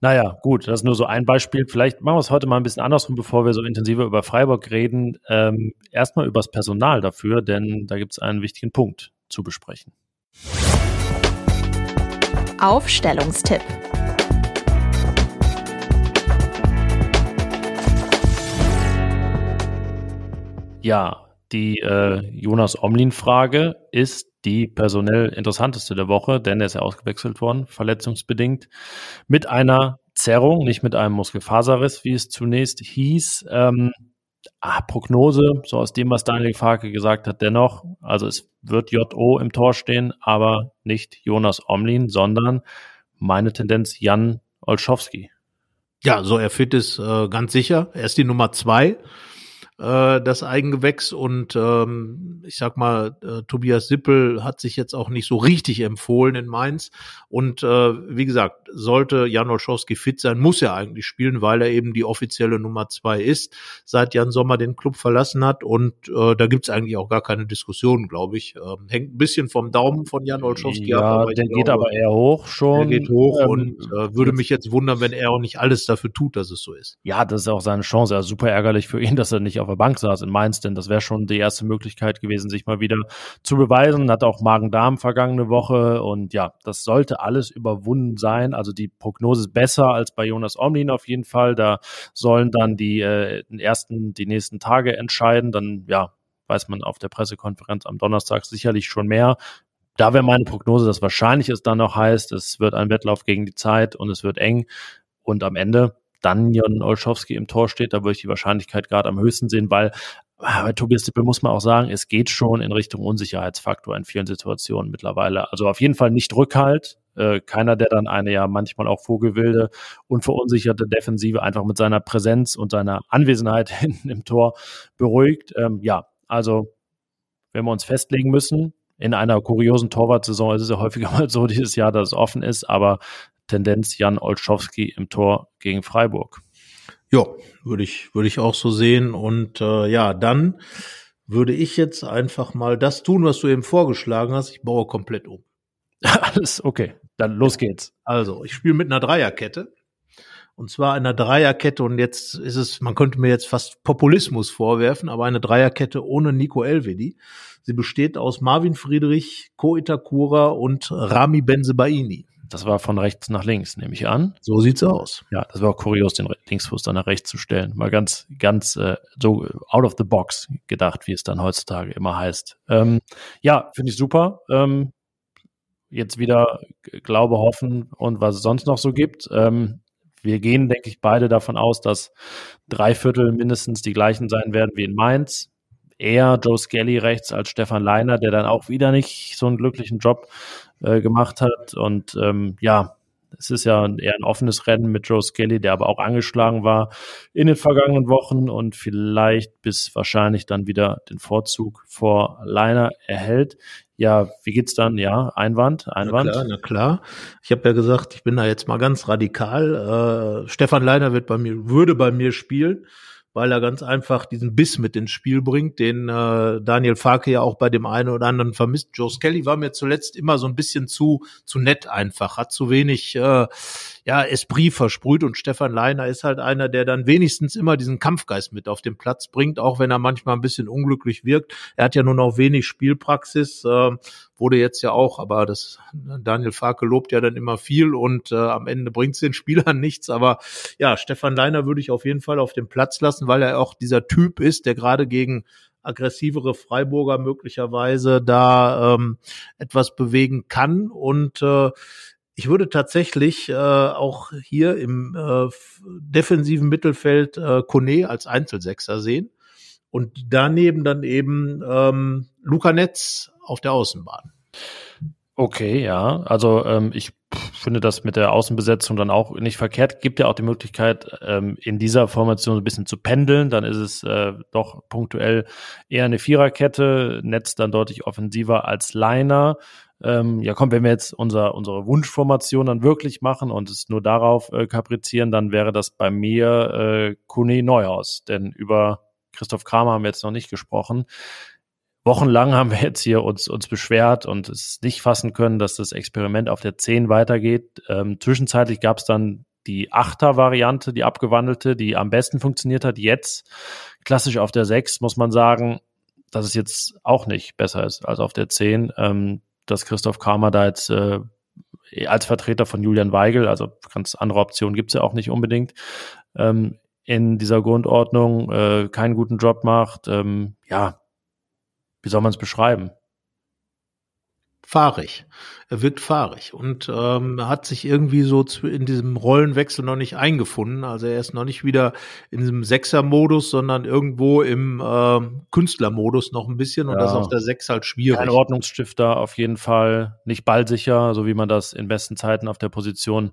Naja, gut, das ist nur so ein Beispiel. Vielleicht machen wir es heute mal ein bisschen andersrum, bevor wir so intensiver über Freiburg reden. Ähm, erstmal übers Personal dafür, denn da gibt es einen wichtigen Punkt zu besprechen. Aufstellungstipp. Ja, die äh, Jonas Omlin-Frage ist die personell interessanteste der Woche, denn er ist ja ausgewechselt worden, verletzungsbedingt, mit einer Zerrung, nicht mit einem Muskelfaserriss, wie es zunächst hieß. Ähm, ah, Prognose, so aus dem, was Daniel Farke gesagt hat, dennoch, also es wird JO im Tor stehen, aber nicht Jonas Omlin, sondern meine Tendenz Jan Olschowski. Ja, so er fit ist äh, ganz sicher. Er ist die Nummer zwei äh, das Eigengewächs und ähm, ich sag mal, äh, Tobias Sippel hat sich jetzt auch nicht so richtig empfohlen in Mainz und äh, wie gesagt, sollte Jan Olschowski fit sein, muss er eigentlich spielen, weil er eben die offizielle Nummer zwei ist, seit Jan Sommer den Club verlassen hat und äh, da gibt's eigentlich auch gar keine Diskussion, glaube ich. Ähm, hängt ein bisschen vom Daumen von Jan Olschowski ja, ab. der geht aber eher hoch schon. Der geht hoch ähm, und äh, würde mich jetzt wundern, wenn er auch nicht alles dafür tut, dass es so ist. Ja, das ist auch seine Chance. Also super ärgerlich für ihn, dass er nicht auf der Bank saß in Mainz, denn das wäre schon die erste Möglichkeit gewesen, sich mal wieder zu beweisen. Hat auch Magen-Darm vergangene Woche und ja, das sollte alles überwunden sein. Also die Prognose ist besser als bei Jonas Omlin auf jeden Fall. Da sollen dann die äh, ersten, die nächsten Tage entscheiden. Dann ja, weiß man auf der Pressekonferenz am Donnerstag sicherlich schon mehr. Da wäre meine Prognose, dass wahrscheinlich es dann noch heißt, es wird ein Wettlauf gegen die Zeit und es wird eng. Und am Ende dann Jon Olschowski im Tor steht, da würde ich die Wahrscheinlichkeit gerade am höchsten sehen, weil bei Tobias Dippel muss man auch sagen, es geht schon in Richtung Unsicherheitsfaktor in vielen Situationen mittlerweile. Also auf jeden Fall nicht Rückhalt. Äh, keiner, der dann eine ja manchmal auch vogelwilde und verunsicherte Defensive einfach mit seiner Präsenz und seiner Anwesenheit hinten im Tor beruhigt. Ähm, ja, also wenn wir uns festlegen müssen, in einer kuriosen Torwartsaison ist es ja häufiger mal so dieses Jahr, dass es offen ist, aber Tendenz Jan Olschowski im Tor gegen Freiburg. Ja, würde ich, würde ich auch so sehen. Und äh, ja, dann würde ich jetzt einfach mal das tun, was du eben vorgeschlagen hast. Ich baue komplett um. Alles okay. Dann los geht's. Also, ich spiele mit einer Dreierkette. Und zwar einer Dreierkette, und jetzt ist es, man könnte mir jetzt fast Populismus vorwerfen, aber eine Dreierkette ohne Nico Elvedi. Sie besteht aus Marvin Friedrich, Ko Itakura und Rami Benzebaini. Das war von rechts nach links, nehme ich an. So sieht's aus. Ja, das war auch kurios, den Linksfuß dann nach rechts zu stellen. Mal ganz, ganz äh, so out of the box gedacht, wie es dann heutzutage immer heißt. Ähm, ja, finde ich super. Ähm, jetzt wieder Glaube, Hoffen und was es sonst noch so gibt. Ähm, wir gehen, denke ich, beide davon aus, dass drei Viertel mindestens die gleichen sein werden wie in Mainz eher Joe Skelly rechts als Stefan Leiner, der dann auch wieder nicht so einen glücklichen Job äh, gemacht hat. Und ähm, ja, es ist ja eher ein offenes Rennen mit Joe Skelly, der aber auch angeschlagen war in den vergangenen Wochen und vielleicht bis wahrscheinlich dann wieder den Vorzug vor Leiner erhält. Ja, wie geht's dann? Ja, Einwand, Einwand. Na klar, na klar. Ich habe ja gesagt, ich bin da jetzt mal ganz radikal. Äh, Stefan Leiner wird bei mir, würde bei mir spielen weil er ganz einfach diesen Biss mit ins Spiel bringt, den äh, Daniel Farke ja auch bei dem einen oder anderen vermisst. Joe Skelly war mir zuletzt immer so ein bisschen zu zu nett einfach, hat zu wenig äh, ja Esprit versprüht und Stefan Leiner ist halt einer, der dann wenigstens immer diesen Kampfgeist mit auf den Platz bringt, auch wenn er manchmal ein bisschen unglücklich wirkt. Er hat ja nur noch wenig Spielpraxis, äh, wurde jetzt ja auch, aber das Daniel Farke lobt ja dann immer viel und äh, am Ende bringt es den Spielern nichts. Aber ja, Stefan Leiner würde ich auf jeden Fall auf den Platz lassen, weil er auch dieser Typ ist, der gerade gegen aggressivere Freiburger möglicherweise da ähm, etwas bewegen kann. Und äh, ich würde tatsächlich äh, auch hier im äh, defensiven Mittelfeld äh, Kone als Einzelsechser sehen und daneben dann eben ähm, Luca Netz auf der Außenbahn. Okay, ja. Also ähm, ich finde das mit der Außenbesetzung dann auch nicht verkehrt. Gibt ja auch die Möglichkeit, ähm, in dieser Formation ein bisschen zu pendeln. Dann ist es äh, doch punktuell eher eine Viererkette, Netz dann deutlich offensiver als Liner. Ähm, ja, komm, wenn wir jetzt unser, unsere Wunschformation dann wirklich machen und es nur darauf äh, kaprizieren, dann wäre das bei mir äh, Kune Neuhaus. Denn über Christoph Kramer haben wir jetzt noch nicht gesprochen wochenlang haben wir jetzt hier uns, uns beschwert und es nicht fassen können, dass das Experiment auf der 10 weitergeht. Ähm, zwischenzeitlich gab es dann die Achter-Variante, die abgewandelte, die am besten funktioniert hat. Jetzt klassisch auf der 6 muss man sagen, dass es jetzt auch nicht besser ist als auf der 10. Ähm, dass Christoph Kramer da jetzt äh, als Vertreter von Julian Weigel, also ganz andere Optionen gibt's ja auch nicht unbedingt, ähm, in dieser Grundordnung äh, keinen guten Job macht. Ähm, ja, wie soll man es beschreiben? Fahrig. Er wirkt fahrig und ähm, hat sich irgendwie so in diesem Rollenwechsel noch nicht eingefunden. Also er ist noch nicht wieder in diesem Sechser-Modus, sondern irgendwo im äh, Künstlermodus noch ein bisschen und ja. das ist auf der Sechs halt schwierig. Ein Ordnungsstifter auf jeden Fall, nicht ballsicher, so wie man das in besten Zeiten auf der Position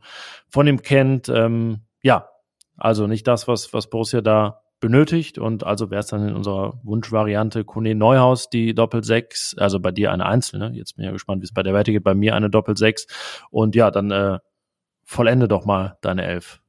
von ihm kennt. Ähm, ja, also nicht das, was, was Borussia da benötigt und also wäre es dann in unserer Wunschvariante Kone Neuhaus die Doppel 6, also bei dir eine einzelne. Jetzt bin ich ja gespannt, wie es bei der Wette geht. Bei mir eine Doppel 6 und ja, dann äh, vollende doch mal deine Elf.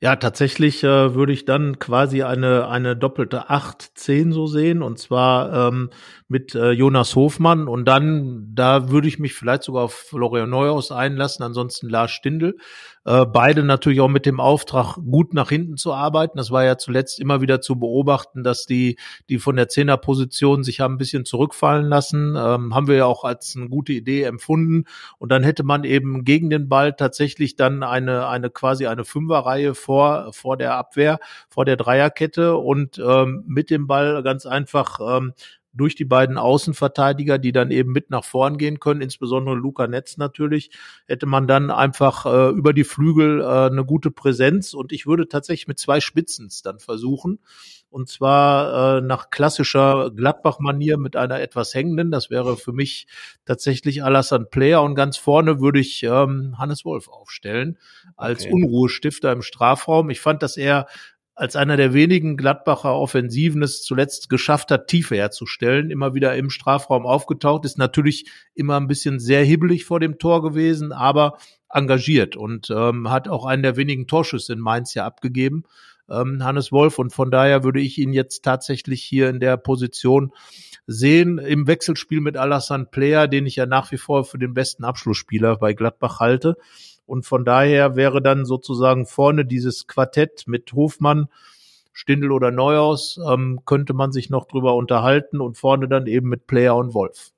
Ja, tatsächlich äh, würde ich dann quasi eine, eine doppelte 8-10 so sehen, und zwar ähm, mit äh, Jonas Hofmann. Und dann, da würde ich mich vielleicht sogar auf Florian Neuhaus einlassen, ansonsten Lars Stindl. Äh, beide natürlich auch mit dem Auftrag, gut nach hinten zu arbeiten. Das war ja zuletzt immer wieder zu beobachten, dass die, die von der Zehnerposition sich haben ein bisschen zurückfallen lassen. Ähm, haben wir ja auch als eine gute Idee empfunden. Und dann hätte man eben gegen den Ball tatsächlich dann eine, eine quasi eine Fünferreihe vor, vor der Abwehr, vor der Dreierkette und ähm, mit dem Ball ganz einfach ähm, durch die beiden Außenverteidiger, die dann eben mit nach vorn gehen können, insbesondere Luca Netz natürlich, hätte man dann einfach äh, über die Flügel äh, eine gute Präsenz und ich würde tatsächlich mit zwei Spitzens dann versuchen und zwar äh, nach klassischer Gladbach-Manier mit einer etwas hängenden. Das wäre für mich tatsächlich Alassane Player und ganz vorne würde ich ähm, Hannes Wolf aufstellen als okay. Unruhestifter im Strafraum. Ich fand, dass er als einer der wenigen Gladbacher Offensiven es zuletzt geschafft hat, Tiefe herzustellen, immer wieder im Strafraum aufgetaucht, ist natürlich immer ein bisschen sehr hibbelig vor dem Tor gewesen, aber engagiert und ähm, hat auch einen der wenigen Torschüsse in Mainz ja abgegeben, ähm, Hannes Wolf. Und von daher würde ich ihn jetzt tatsächlich hier in der Position sehen, im Wechselspiel mit Alassane Player, den ich ja nach wie vor für den besten Abschlussspieler bei Gladbach halte. Und von daher wäre dann sozusagen vorne dieses Quartett mit Hofmann, Stindel oder Neuhaus, ähm, könnte man sich noch drüber unterhalten und vorne dann eben mit Player und Wolf.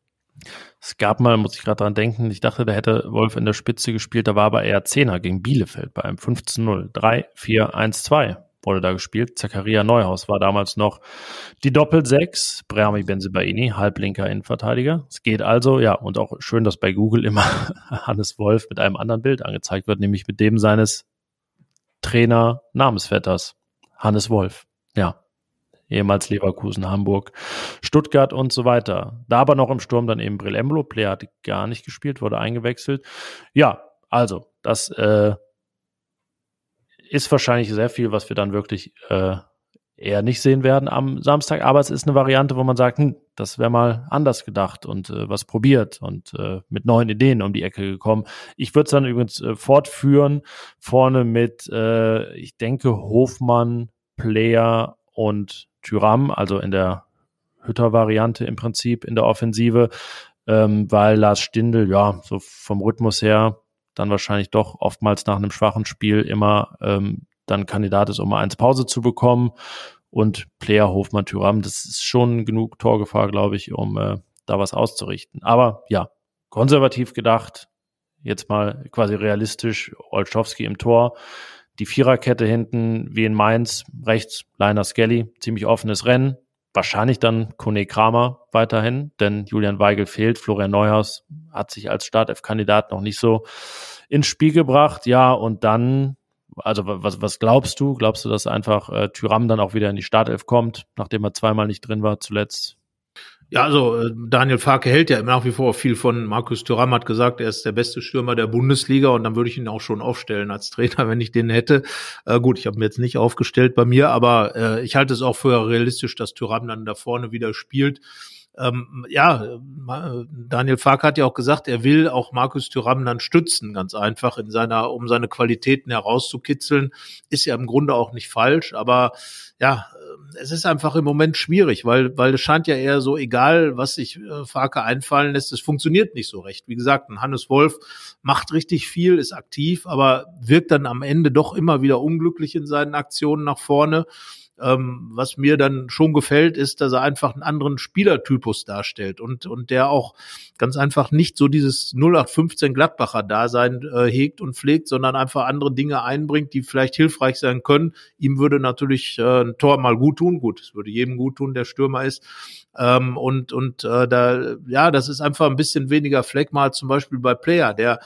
Es gab mal, muss ich gerade dran denken, ich dachte, da hätte Wolf in der Spitze gespielt, da war aber eher Zehner gegen Bielefeld bei einem 15-0. 3, 4, 1, 2 wurde da gespielt. Zakaria Neuhaus war damals noch die Doppel-6, Brahmi Benzibaini, halblinker Innenverteidiger. Es geht also, ja, und auch schön, dass bei Google immer Hannes Wolf mit einem anderen Bild angezeigt wird, nämlich mit dem seines Trainer Namensvetters, Hannes Wolf. Ja, ehemals Leverkusen, Hamburg, Stuttgart und so weiter. Da aber noch im Sturm dann eben Brill Embolo, Player hat gar nicht gespielt, wurde eingewechselt. Ja, also, das äh, ist wahrscheinlich sehr viel, was wir dann wirklich äh, eher nicht sehen werden am Samstag. Aber es ist eine Variante, wo man sagt, hm, das wäre mal anders gedacht und äh, was probiert und äh, mit neuen Ideen um die Ecke gekommen. Ich würde es dann übrigens äh, fortführen, vorne mit, äh, ich denke, Hofmann, Player und Tyram, also in der Hütter-Variante im Prinzip in der Offensive, ähm, weil Lars Stindl, ja, so vom Rhythmus her dann wahrscheinlich doch oftmals nach einem schwachen Spiel immer ähm, dann Kandidat ist, um mal eins Pause zu bekommen. Und Player Hofmann Tyram, das ist schon genug Torgefahr, glaube ich, um äh, da was auszurichten. Aber ja, konservativ gedacht, jetzt mal quasi realistisch, Olszowski im Tor, die Viererkette hinten, wie in Mainz, rechts Leiner Skelly, ziemlich offenes Rennen, wahrscheinlich dann Kone Kramer weiterhin, denn Julian Weigel fehlt. Florian Neuhaus hat sich als Startelf-Kandidat noch nicht so ins Spiel gebracht. Ja, und dann, also was, was glaubst du? Glaubst du, dass einfach äh, Tyram dann auch wieder in die Startelf kommt, nachdem er zweimal nicht drin war zuletzt? Ja, also äh, Daniel Farke hält ja nach wie vor viel von Markus Thuram, hat gesagt, er ist der beste Stürmer der Bundesliga und dann würde ich ihn auch schon aufstellen als Trainer, wenn ich den hätte. Äh, gut, ich habe ihn jetzt nicht aufgestellt bei mir, aber äh, ich halte es auch für realistisch, dass Thuram dann da vorne wieder spielt. Ähm, ja, Daniel Fark hat ja auch gesagt, er will auch Markus Thuram dann stützen, ganz einfach in seiner, um seine Qualitäten herauszukitzeln. Ist ja im Grunde auch nicht falsch, aber ja, es ist einfach im Moment schwierig, weil, weil es scheint ja eher so, egal was sich äh, Farke einfallen lässt, es funktioniert nicht so recht. Wie gesagt, ein Hannes Wolf macht richtig viel, ist aktiv, aber wirkt dann am Ende doch immer wieder unglücklich in seinen Aktionen nach vorne. Ähm, was mir dann schon gefällt, ist, dass er einfach einen anderen Spielertypus darstellt und, und der auch ganz einfach nicht so dieses 0815 Gladbacher Dasein äh, hegt und pflegt, sondern einfach andere Dinge einbringt, die vielleicht hilfreich sein können. Ihm würde natürlich äh, ein Tor mal gut tun. Gut, es würde jedem gut tun, der Stürmer ist. Ähm, und und äh, da, ja, das ist einfach ein bisschen weniger Fleck mal zum Beispiel bei Player, der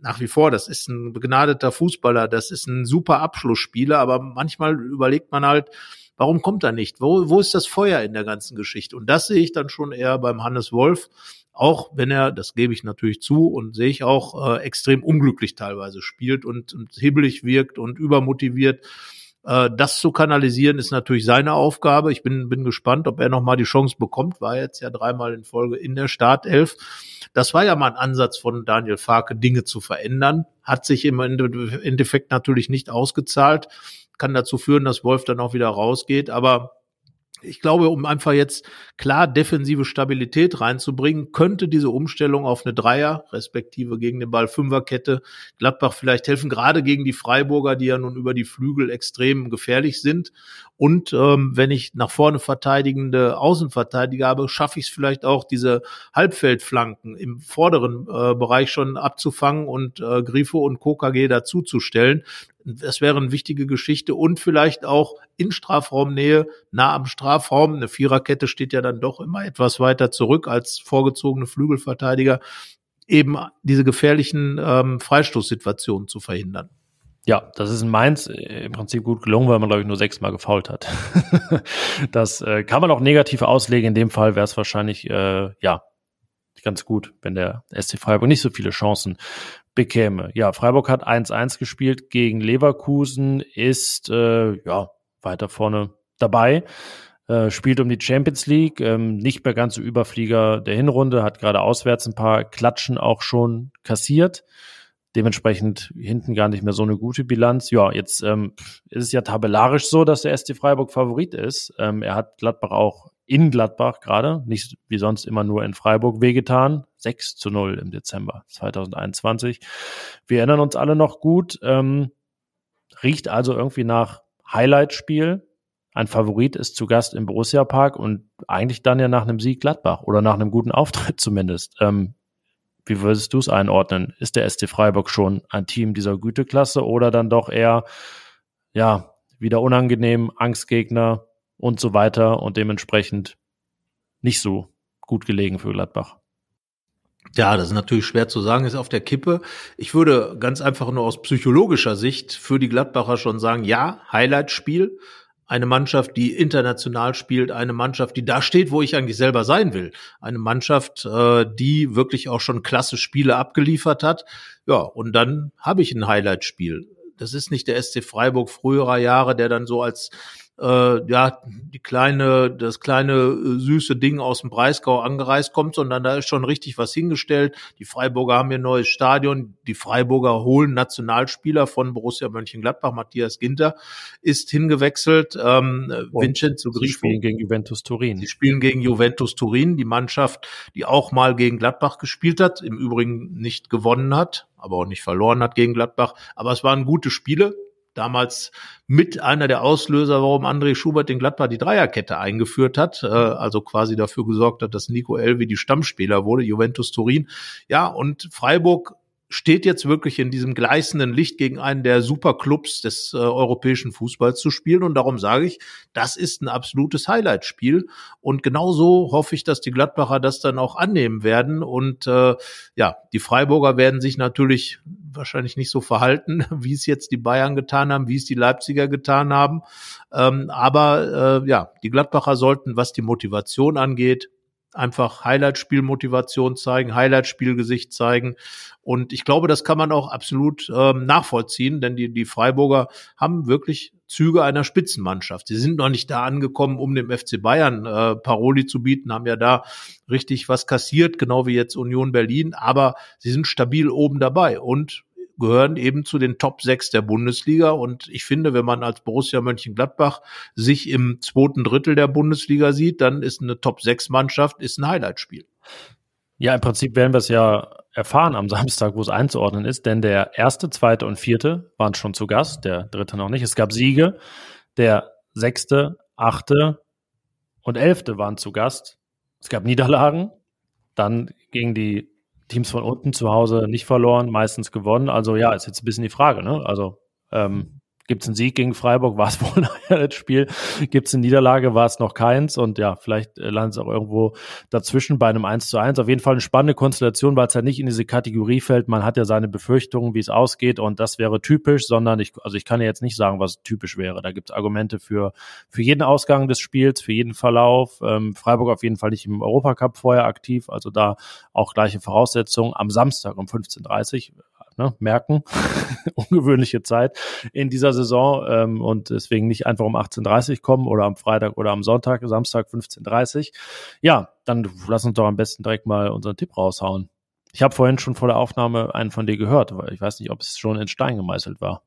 nach wie vor, das ist ein begnadeter Fußballer, das ist ein super Abschlussspieler, aber manchmal überlegt man halt, warum kommt er nicht? Wo, wo ist das Feuer in der ganzen Geschichte? Und das sehe ich dann schon eher beim Hannes Wolf, auch wenn er, das gebe ich natürlich zu und sehe ich auch, äh, extrem unglücklich teilweise spielt und, und hibbelig wirkt und übermotiviert. Äh, das zu kanalisieren ist natürlich seine Aufgabe. Ich bin, bin gespannt, ob er nochmal die Chance bekommt. War jetzt ja dreimal in Folge in der Startelf. Das war ja mal ein Ansatz von Daniel Farke, Dinge zu verändern. Hat sich im Endeffekt natürlich nicht ausgezahlt. Kann dazu führen, dass Wolf dann auch wieder rausgeht. Aber ich glaube, um einfach jetzt klar defensive Stabilität reinzubringen, könnte diese Umstellung auf eine Dreier, respektive gegen den Ball Fünferkette, Gladbach vielleicht helfen, gerade gegen die Freiburger, die ja nun über die Flügel extrem gefährlich sind. Und ähm, wenn ich nach vorne verteidigende Außenverteidiger habe, schaffe ich es vielleicht auch, diese Halbfeldflanken im vorderen äh, Bereich schon abzufangen und äh, Grifo und KKG dazuzustellen. Das wäre eine wichtige Geschichte und vielleicht auch in Strafraumnähe, nah am Strafraum. Eine Viererkette steht ja dann doch immer etwas weiter zurück als vorgezogene Flügelverteidiger, eben diese gefährlichen ähm, Freistoßsituationen zu verhindern. Ja, das ist in Mainz äh, im Prinzip gut gelungen, weil man, glaube ich, nur sechsmal gefault hat. das äh, kann man auch negativ auslegen. In dem Fall wäre es wahrscheinlich, äh, ja, ganz gut, wenn der SC Freiburg nicht so viele Chancen bekäme. Ja, Freiburg hat 1-1 gespielt gegen Leverkusen, ist, äh, ja, weiter vorne dabei. Äh, spielt um die Champions League, ähm, nicht mehr ganz so Überflieger der Hinrunde, hat gerade auswärts ein paar Klatschen auch schon kassiert. Dementsprechend hinten gar nicht mehr so eine gute Bilanz. Ja, jetzt ähm, ist es ja tabellarisch so, dass der SC Freiburg Favorit ist. Ähm, er hat Gladbach auch in Gladbach gerade, nicht wie sonst immer nur in Freiburg wehgetan. 6 zu 0 im Dezember 2021. Wir erinnern uns alle noch gut. Ähm, riecht also irgendwie nach Highlight-Spiel. Ein Favorit ist zu Gast im Borussia Park und eigentlich dann ja nach einem Sieg Gladbach oder nach einem guten Auftritt zumindest. Ähm, wie würdest du es einordnen? Ist der SC Freiburg schon ein Team dieser Güteklasse oder dann doch eher, ja, wieder unangenehm, Angstgegner und so weiter und dementsprechend nicht so gut gelegen für Gladbach? Ja, das ist natürlich schwer zu sagen, ist auf der Kippe. Ich würde ganz einfach nur aus psychologischer Sicht für die Gladbacher schon sagen, ja, Highlight-Spiel, eine Mannschaft, die international spielt, eine Mannschaft, die da steht, wo ich eigentlich selber sein will. Eine Mannschaft, äh, die wirklich auch schon klasse Spiele abgeliefert hat. Ja, und dann habe ich ein Highlight-Spiel. Das ist nicht der SC Freiburg früherer Jahre, der dann so als äh, ja, die kleine, das kleine äh, süße Ding aus dem Breisgau angereist kommt, sondern da ist schon richtig was hingestellt. Die Freiburger haben ein neues Stadion. Die Freiburger holen Nationalspieler von Borussia Mönchengladbach. Matthias Ginter ist hingewechselt. Ähm, Vincenzo Grifo. Sie spielen gegen Juventus Turin. Sie spielen gegen Juventus Turin, die Mannschaft, die auch mal gegen Gladbach gespielt hat, im Übrigen nicht gewonnen hat, aber auch nicht verloren hat gegen Gladbach. Aber es waren gute Spiele damals mit einer der Auslöser, warum André Schubert den Gladbach die Dreierkette eingeführt hat, äh, also quasi dafür gesorgt hat, dass Nico Elvi die Stammspieler wurde, Juventus Turin. Ja, und Freiburg steht jetzt wirklich in diesem gleißenden Licht gegen einen der Superclubs des äh, europäischen Fußballs zu spielen. Und darum sage ich, das ist ein absolutes Highlight-Spiel. Und genauso hoffe ich, dass die Gladbacher das dann auch annehmen werden. Und äh, ja, die Freiburger werden sich natürlich wahrscheinlich nicht so verhalten, wie es jetzt die Bayern getan haben, wie es die Leipziger getan haben. Ähm, aber äh, ja, die Gladbacher sollten, was die Motivation angeht, einfach Highlight-Spielmotivation zeigen, Highlight-Spielgesicht zeigen. Und ich glaube, das kann man auch absolut ähm, nachvollziehen, denn die, die Freiburger haben wirklich Züge einer Spitzenmannschaft. Sie sind noch nicht da angekommen, um dem FC Bayern äh, Paroli zu bieten, haben ja da richtig was kassiert, genau wie jetzt Union Berlin, aber sie sind stabil oben dabei und gehören eben zu den Top 6 der Bundesliga. Und ich finde, wenn man als Borussia Mönchengladbach sich im zweiten Drittel der Bundesliga sieht, dann ist eine Top 6 Mannschaft, ist ein Highlightspiel. Ja, im Prinzip werden wir es ja erfahren am Samstag, wo es einzuordnen ist, denn der erste, zweite und vierte waren schon zu Gast, der dritte noch nicht. Es gab Siege, der sechste, achte und elfte waren zu Gast. Es gab Niederlagen, dann gegen die Teams von unten zu Hause nicht verloren, meistens gewonnen. Also ja, ist jetzt ein bisschen die Frage. Ne? Also ähm, Gibt es einen Sieg gegen Freiburg, war es wohl nachher das Spiel. Gibt es eine Niederlage, war es noch keins. Und ja, vielleicht äh, landet es auch irgendwo dazwischen bei einem 1 zu 1. Auf jeden Fall eine spannende Konstellation, weil es ja nicht in diese Kategorie fällt. Man hat ja seine Befürchtungen, wie es ausgeht. Und das wäre typisch, sondern ich, also ich kann ja jetzt nicht sagen, was typisch wäre. Da gibt es Argumente für, für jeden Ausgang des Spiels, für jeden Verlauf. Ähm, Freiburg auf jeden Fall nicht im Europacup vorher aktiv. Also da auch gleiche Voraussetzungen. Am Samstag um 15.30 Uhr ne, merken, ungewöhnliche Zeit in dieser Saison ähm, und deswegen nicht einfach um 18.30 kommen oder am Freitag oder am Sonntag, Samstag 15.30 Ja, dann lass uns doch am besten direkt mal unseren Tipp raushauen. Ich habe vorhin schon vor der Aufnahme einen von dir gehört, weil ich weiß nicht, ob es schon in Stein gemeißelt war.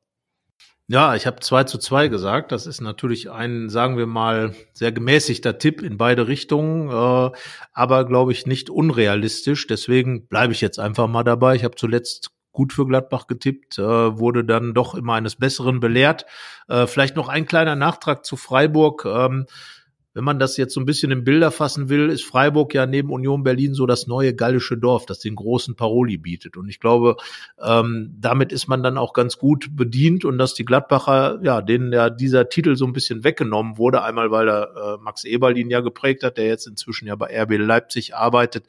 Ja, ich habe 2 zu 2 gesagt. Das ist natürlich ein, sagen wir mal, sehr gemäßigter Tipp in beide Richtungen, äh, aber glaube ich nicht unrealistisch. Deswegen bleibe ich jetzt einfach mal dabei. Ich habe zuletzt gut für Gladbach getippt, äh, wurde dann doch immer eines Besseren belehrt. Äh, vielleicht noch ein kleiner Nachtrag zu Freiburg. Ähm, wenn man das jetzt so ein bisschen in Bilder fassen will, ist Freiburg ja neben Union Berlin so das neue gallische Dorf, das den großen Paroli bietet. Und ich glaube, ähm, damit ist man dann auch ganz gut bedient und dass die Gladbacher, ja, denen ja dieser Titel so ein bisschen weggenommen wurde, einmal weil er äh, Max Eberl ihn ja geprägt hat, der jetzt inzwischen ja bei RB Leipzig arbeitet,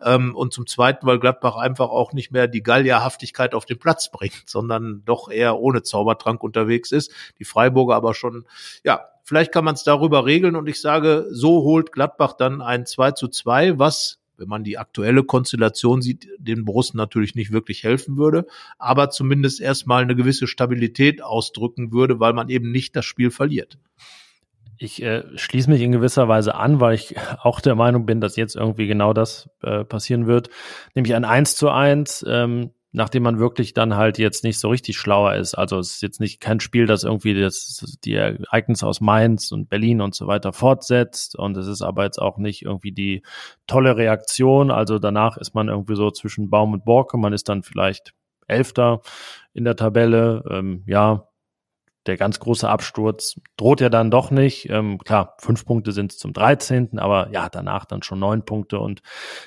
ähm, und zum Zweiten, weil Gladbach einfach auch nicht mehr die Gallierhaftigkeit auf den Platz bringt, sondern doch eher ohne Zaubertrank unterwegs ist. Die Freiburger aber schon, ja, Vielleicht kann man es darüber regeln und ich sage, so holt Gladbach dann ein 2 zu 2, was wenn man die aktuelle Konstellation sieht, den Borussen natürlich nicht wirklich helfen würde, aber zumindest erstmal eine gewisse Stabilität ausdrücken würde, weil man eben nicht das Spiel verliert. Ich äh, schließe mich in gewisser Weise an, weil ich auch der Meinung bin, dass jetzt irgendwie genau das äh, passieren wird, nämlich ein 1 zu 1. Ähm, nachdem man wirklich dann halt jetzt nicht so richtig schlauer ist. Also es ist jetzt nicht kein Spiel, das irgendwie das, die Ereignisse aus Mainz und Berlin und so weiter fortsetzt. Und es ist aber jetzt auch nicht irgendwie die tolle Reaktion. Also danach ist man irgendwie so zwischen Baum und Borke. Man ist dann vielleicht Elfter in der Tabelle. Ähm, ja, der ganz große Absturz droht ja dann doch nicht. Ähm, klar, fünf Punkte sind es zum 13., aber ja, danach dann schon neun Punkte. Und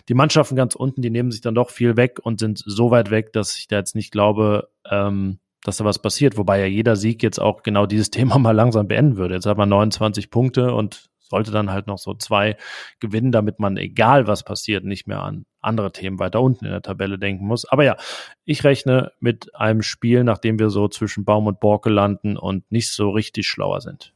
die Mannschaften ganz unten, die nehmen sich dann doch viel weg und sind so weit weg, dass ich da jetzt nicht glaube, ähm, dass da was passiert. Wobei ja jeder Sieg jetzt auch genau dieses Thema mal langsam beenden würde. Jetzt hat man 29 Punkte und sollte dann halt noch so zwei gewinnen, damit man, egal was passiert, nicht mehr an andere Themen weiter unten in der Tabelle denken muss. Aber ja, ich rechne mit einem Spiel, nachdem wir so zwischen Baum und Borke landen und nicht so richtig schlauer sind.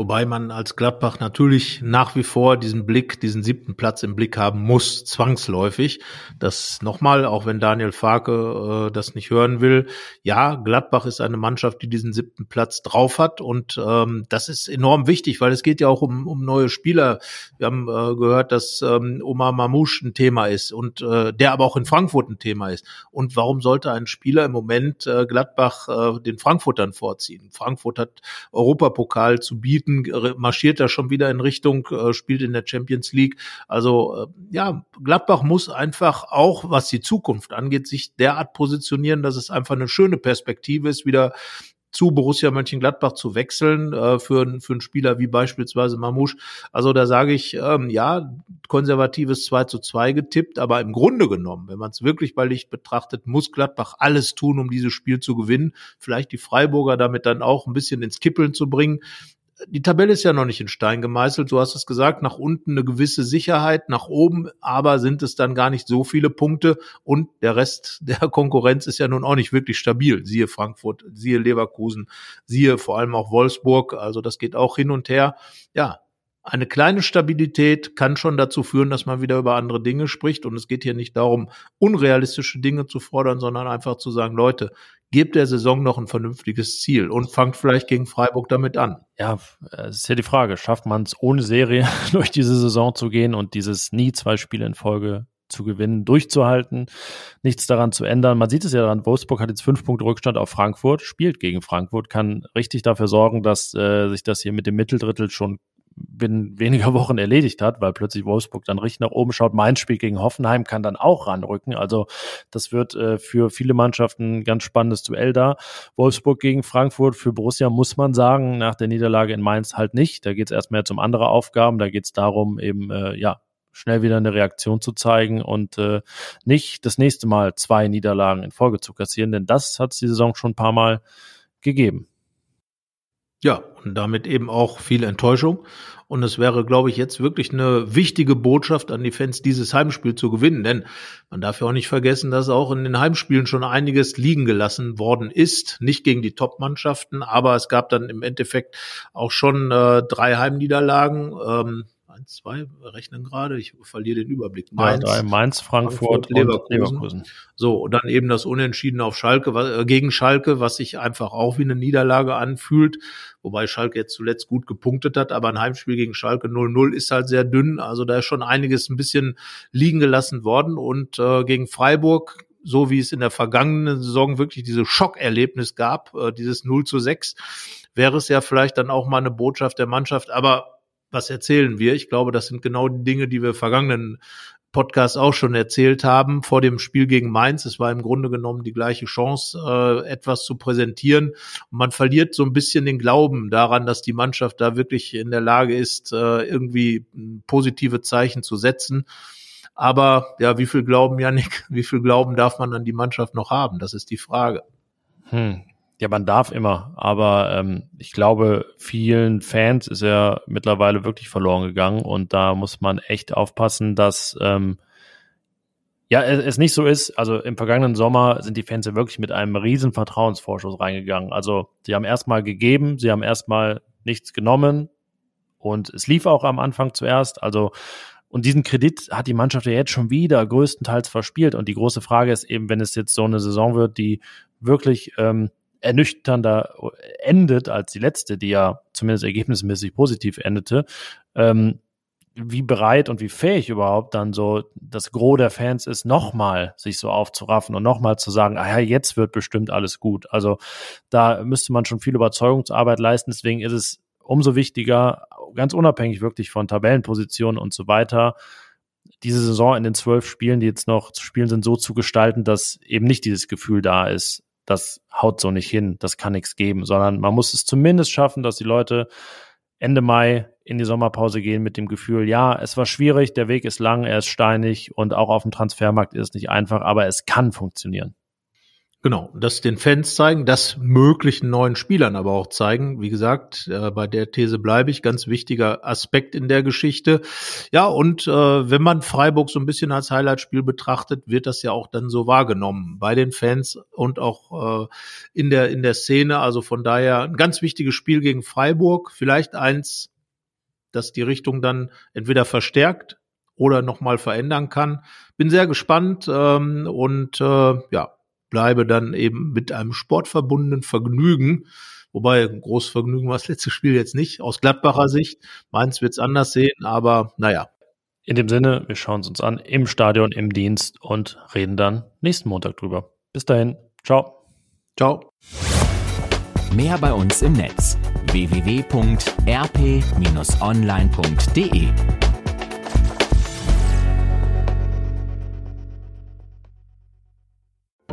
Wobei man als Gladbach natürlich nach wie vor diesen Blick, diesen siebten Platz im Blick haben muss, zwangsläufig. Das nochmal, auch wenn Daniel Farke äh, das nicht hören will. Ja, Gladbach ist eine Mannschaft, die diesen siebten Platz drauf hat und ähm, das ist enorm wichtig, weil es geht ja auch um, um neue Spieler. Wir haben äh, gehört, dass ähm, Omar Mamouche ein Thema ist und äh, der aber auch in Frankfurt ein Thema ist. Und warum sollte ein Spieler im Moment äh, Gladbach äh, den Frankfurtern vorziehen? Frankfurt hat Europapokal zu bieten Minuten marschiert er schon wieder in Richtung, äh, spielt in der Champions League. Also äh, ja, Gladbach muss einfach auch, was die Zukunft angeht, sich derart positionieren, dass es einfach eine schöne Perspektive ist, wieder zu Borussia Mönchengladbach zu wechseln äh, für, für einen Spieler wie beispielsweise Mamouche. Also da sage ich, ähm, ja, konservatives 2 zu 2 getippt, aber im Grunde genommen, wenn man es wirklich bei Licht betrachtet, muss Gladbach alles tun, um dieses Spiel zu gewinnen. Vielleicht die Freiburger damit dann auch ein bisschen ins Kippeln zu bringen die Tabelle ist ja noch nicht in Stein gemeißelt. Du hast es gesagt, nach unten eine gewisse Sicherheit, nach oben aber sind es dann gar nicht so viele Punkte und der Rest der Konkurrenz ist ja nun auch nicht wirklich stabil. Siehe Frankfurt, siehe Leverkusen, siehe vor allem auch Wolfsburg. Also das geht auch hin und her. Ja, eine kleine Stabilität kann schon dazu führen, dass man wieder über andere Dinge spricht. Und es geht hier nicht darum, unrealistische Dinge zu fordern, sondern einfach zu sagen, Leute, gebt der Saison noch ein vernünftiges Ziel und fangt vielleicht gegen Freiburg damit an. Ja, es ist ja die Frage, schafft man es ohne Serie durch diese Saison zu gehen und dieses nie zwei Spiele in Folge zu gewinnen, durchzuhalten, nichts daran zu ändern. Man sieht es ja daran, Wolfsburg hat jetzt fünf Punkte Rückstand auf Frankfurt, spielt gegen Frankfurt, kann richtig dafür sorgen, dass äh, sich das hier mit dem Mitteldrittel schon binnen weniger Wochen erledigt hat, weil plötzlich Wolfsburg dann richtig nach oben schaut. Mein Spiel gegen Hoffenheim kann dann auch ranrücken. Also das wird äh, für viele Mannschaften ein ganz spannendes Duell da. Wolfsburg gegen Frankfurt für Borussia muss man sagen, nach der Niederlage in Mainz halt nicht. Da geht es erstmal jetzt um andere Aufgaben. Da geht es darum, eben äh, ja schnell wieder eine Reaktion zu zeigen und äh, nicht das nächste Mal zwei Niederlagen in Folge zu kassieren, denn das hat es die Saison schon ein paar Mal gegeben. Ja, und damit eben auch viel Enttäuschung. Und es wäre, glaube ich, jetzt wirklich eine wichtige Botschaft an die Fans, dieses Heimspiel zu gewinnen. Denn man darf ja auch nicht vergessen, dass auch in den Heimspielen schon einiges liegen gelassen worden ist. Nicht gegen die Top-Mannschaften, aber es gab dann im Endeffekt auch schon äh, drei Heimniederlagen. Ähm, eins, zwei, rechnen gerade, ich verliere den Überblick. Mainz, ja, drei, Mainz Frankfurt, Frankfurt Leverkusen. Leverkusen. So, und dann eben das Unentschieden auf Schalke, äh, gegen Schalke, was sich einfach auch wie eine Niederlage anfühlt, wobei Schalke jetzt zuletzt gut gepunktet hat, aber ein Heimspiel gegen Schalke 0-0 ist halt sehr dünn, also da ist schon einiges ein bisschen liegen gelassen worden und äh, gegen Freiburg so wie es in der vergangenen Saison wirklich dieses Schockerlebnis gab, äh, dieses 0 zu 6, wäre es ja vielleicht dann auch mal eine Botschaft der Mannschaft. Aber was erzählen wir? Ich glaube, das sind genau die Dinge, die wir vergangenen Podcast auch schon erzählt haben vor dem Spiel gegen Mainz. Es war im Grunde genommen die gleiche Chance, äh, etwas zu präsentieren. Und man verliert so ein bisschen den Glauben daran, dass die Mannschaft da wirklich in der Lage ist, äh, irgendwie positive Zeichen zu setzen. Aber ja, wie viel Glauben, Janik, wie viel Glauben darf man an die Mannschaft noch haben? Das ist die Frage. Hm. Ja, man darf immer, aber ähm, ich glaube, vielen Fans ist er mittlerweile wirklich verloren gegangen und da muss man echt aufpassen, dass ähm, ja es, nicht so ist. Also im vergangenen Sommer sind die Fans ja wirklich mit einem riesen Vertrauensvorschuss reingegangen. Also sie haben erstmal gegeben, sie haben erstmal nichts genommen und es lief auch am Anfang zuerst. Also und diesen Kredit hat die Mannschaft ja jetzt schon wieder größtenteils verspielt. Und die große Frage ist eben, wenn es jetzt so eine Saison wird, die wirklich ähm, ernüchternder endet als die letzte, die ja zumindest ergebnismäßig positiv endete, ähm, wie bereit und wie fähig überhaupt dann so das Gros der Fans ist, nochmal sich so aufzuraffen und nochmal zu sagen, ah ja, jetzt wird bestimmt alles gut. Also da müsste man schon viel Überzeugungsarbeit leisten. Deswegen ist es umso wichtiger, ganz unabhängig wirklich von Tabellenpositionen und so weiter, diese Saison in den zwölf Spielen, die jetzt noch zu spielen sind, so zu gestalten, dass eben nicht dieses Gefühl da ist, das haut so nicht hin, das kann nichts geben, sondern man muss es zumindest schaffen, dass die Leute Ende Mai in die Sommerpause gehen mit dem Gefühl, ja, es war schwierig, der Weg ist lang, er ist steinig und auch auf dem Transfermarkt ist es nicht einfach, aber es kann funktionieren. Genau, das den Fans zeigen, das möglichen neuen Spielern aber auch zeigen. Wie gesagt, äh, bei der These bleibe ich, ganz wichtiger Aspekt in der Geschichte. Ja, und äh, wenn man Freiburg so ein bisschen als Highlightspiel betrachtet, wird das ja auch dann so wahrgenommen bei den Fans und auch äh, in der in der Szene. Also von daher ein ganz wichtiges Spiel gegen Freiburg, vielleicht eins, das die Richtung dann entweder verstärkt oder nochmal verändern kann. Bin sehr gespannt ähm, und äh, ja, bleibe dann eben mit einem sportverbundenen Vergnügen, wobei groß Vergnügen war das letzte Spiel jetzt nicht, aus Gladbacher Sicht. Mainz wird es anders sehen, aber naja. In dem Sinne, wir schauen es uns an im Stadion, im Dienst und reden dann nächsten Montag drüber. Bis dahin, ciao. Ciao. Mehr bei uns im Netz www.rp-online.de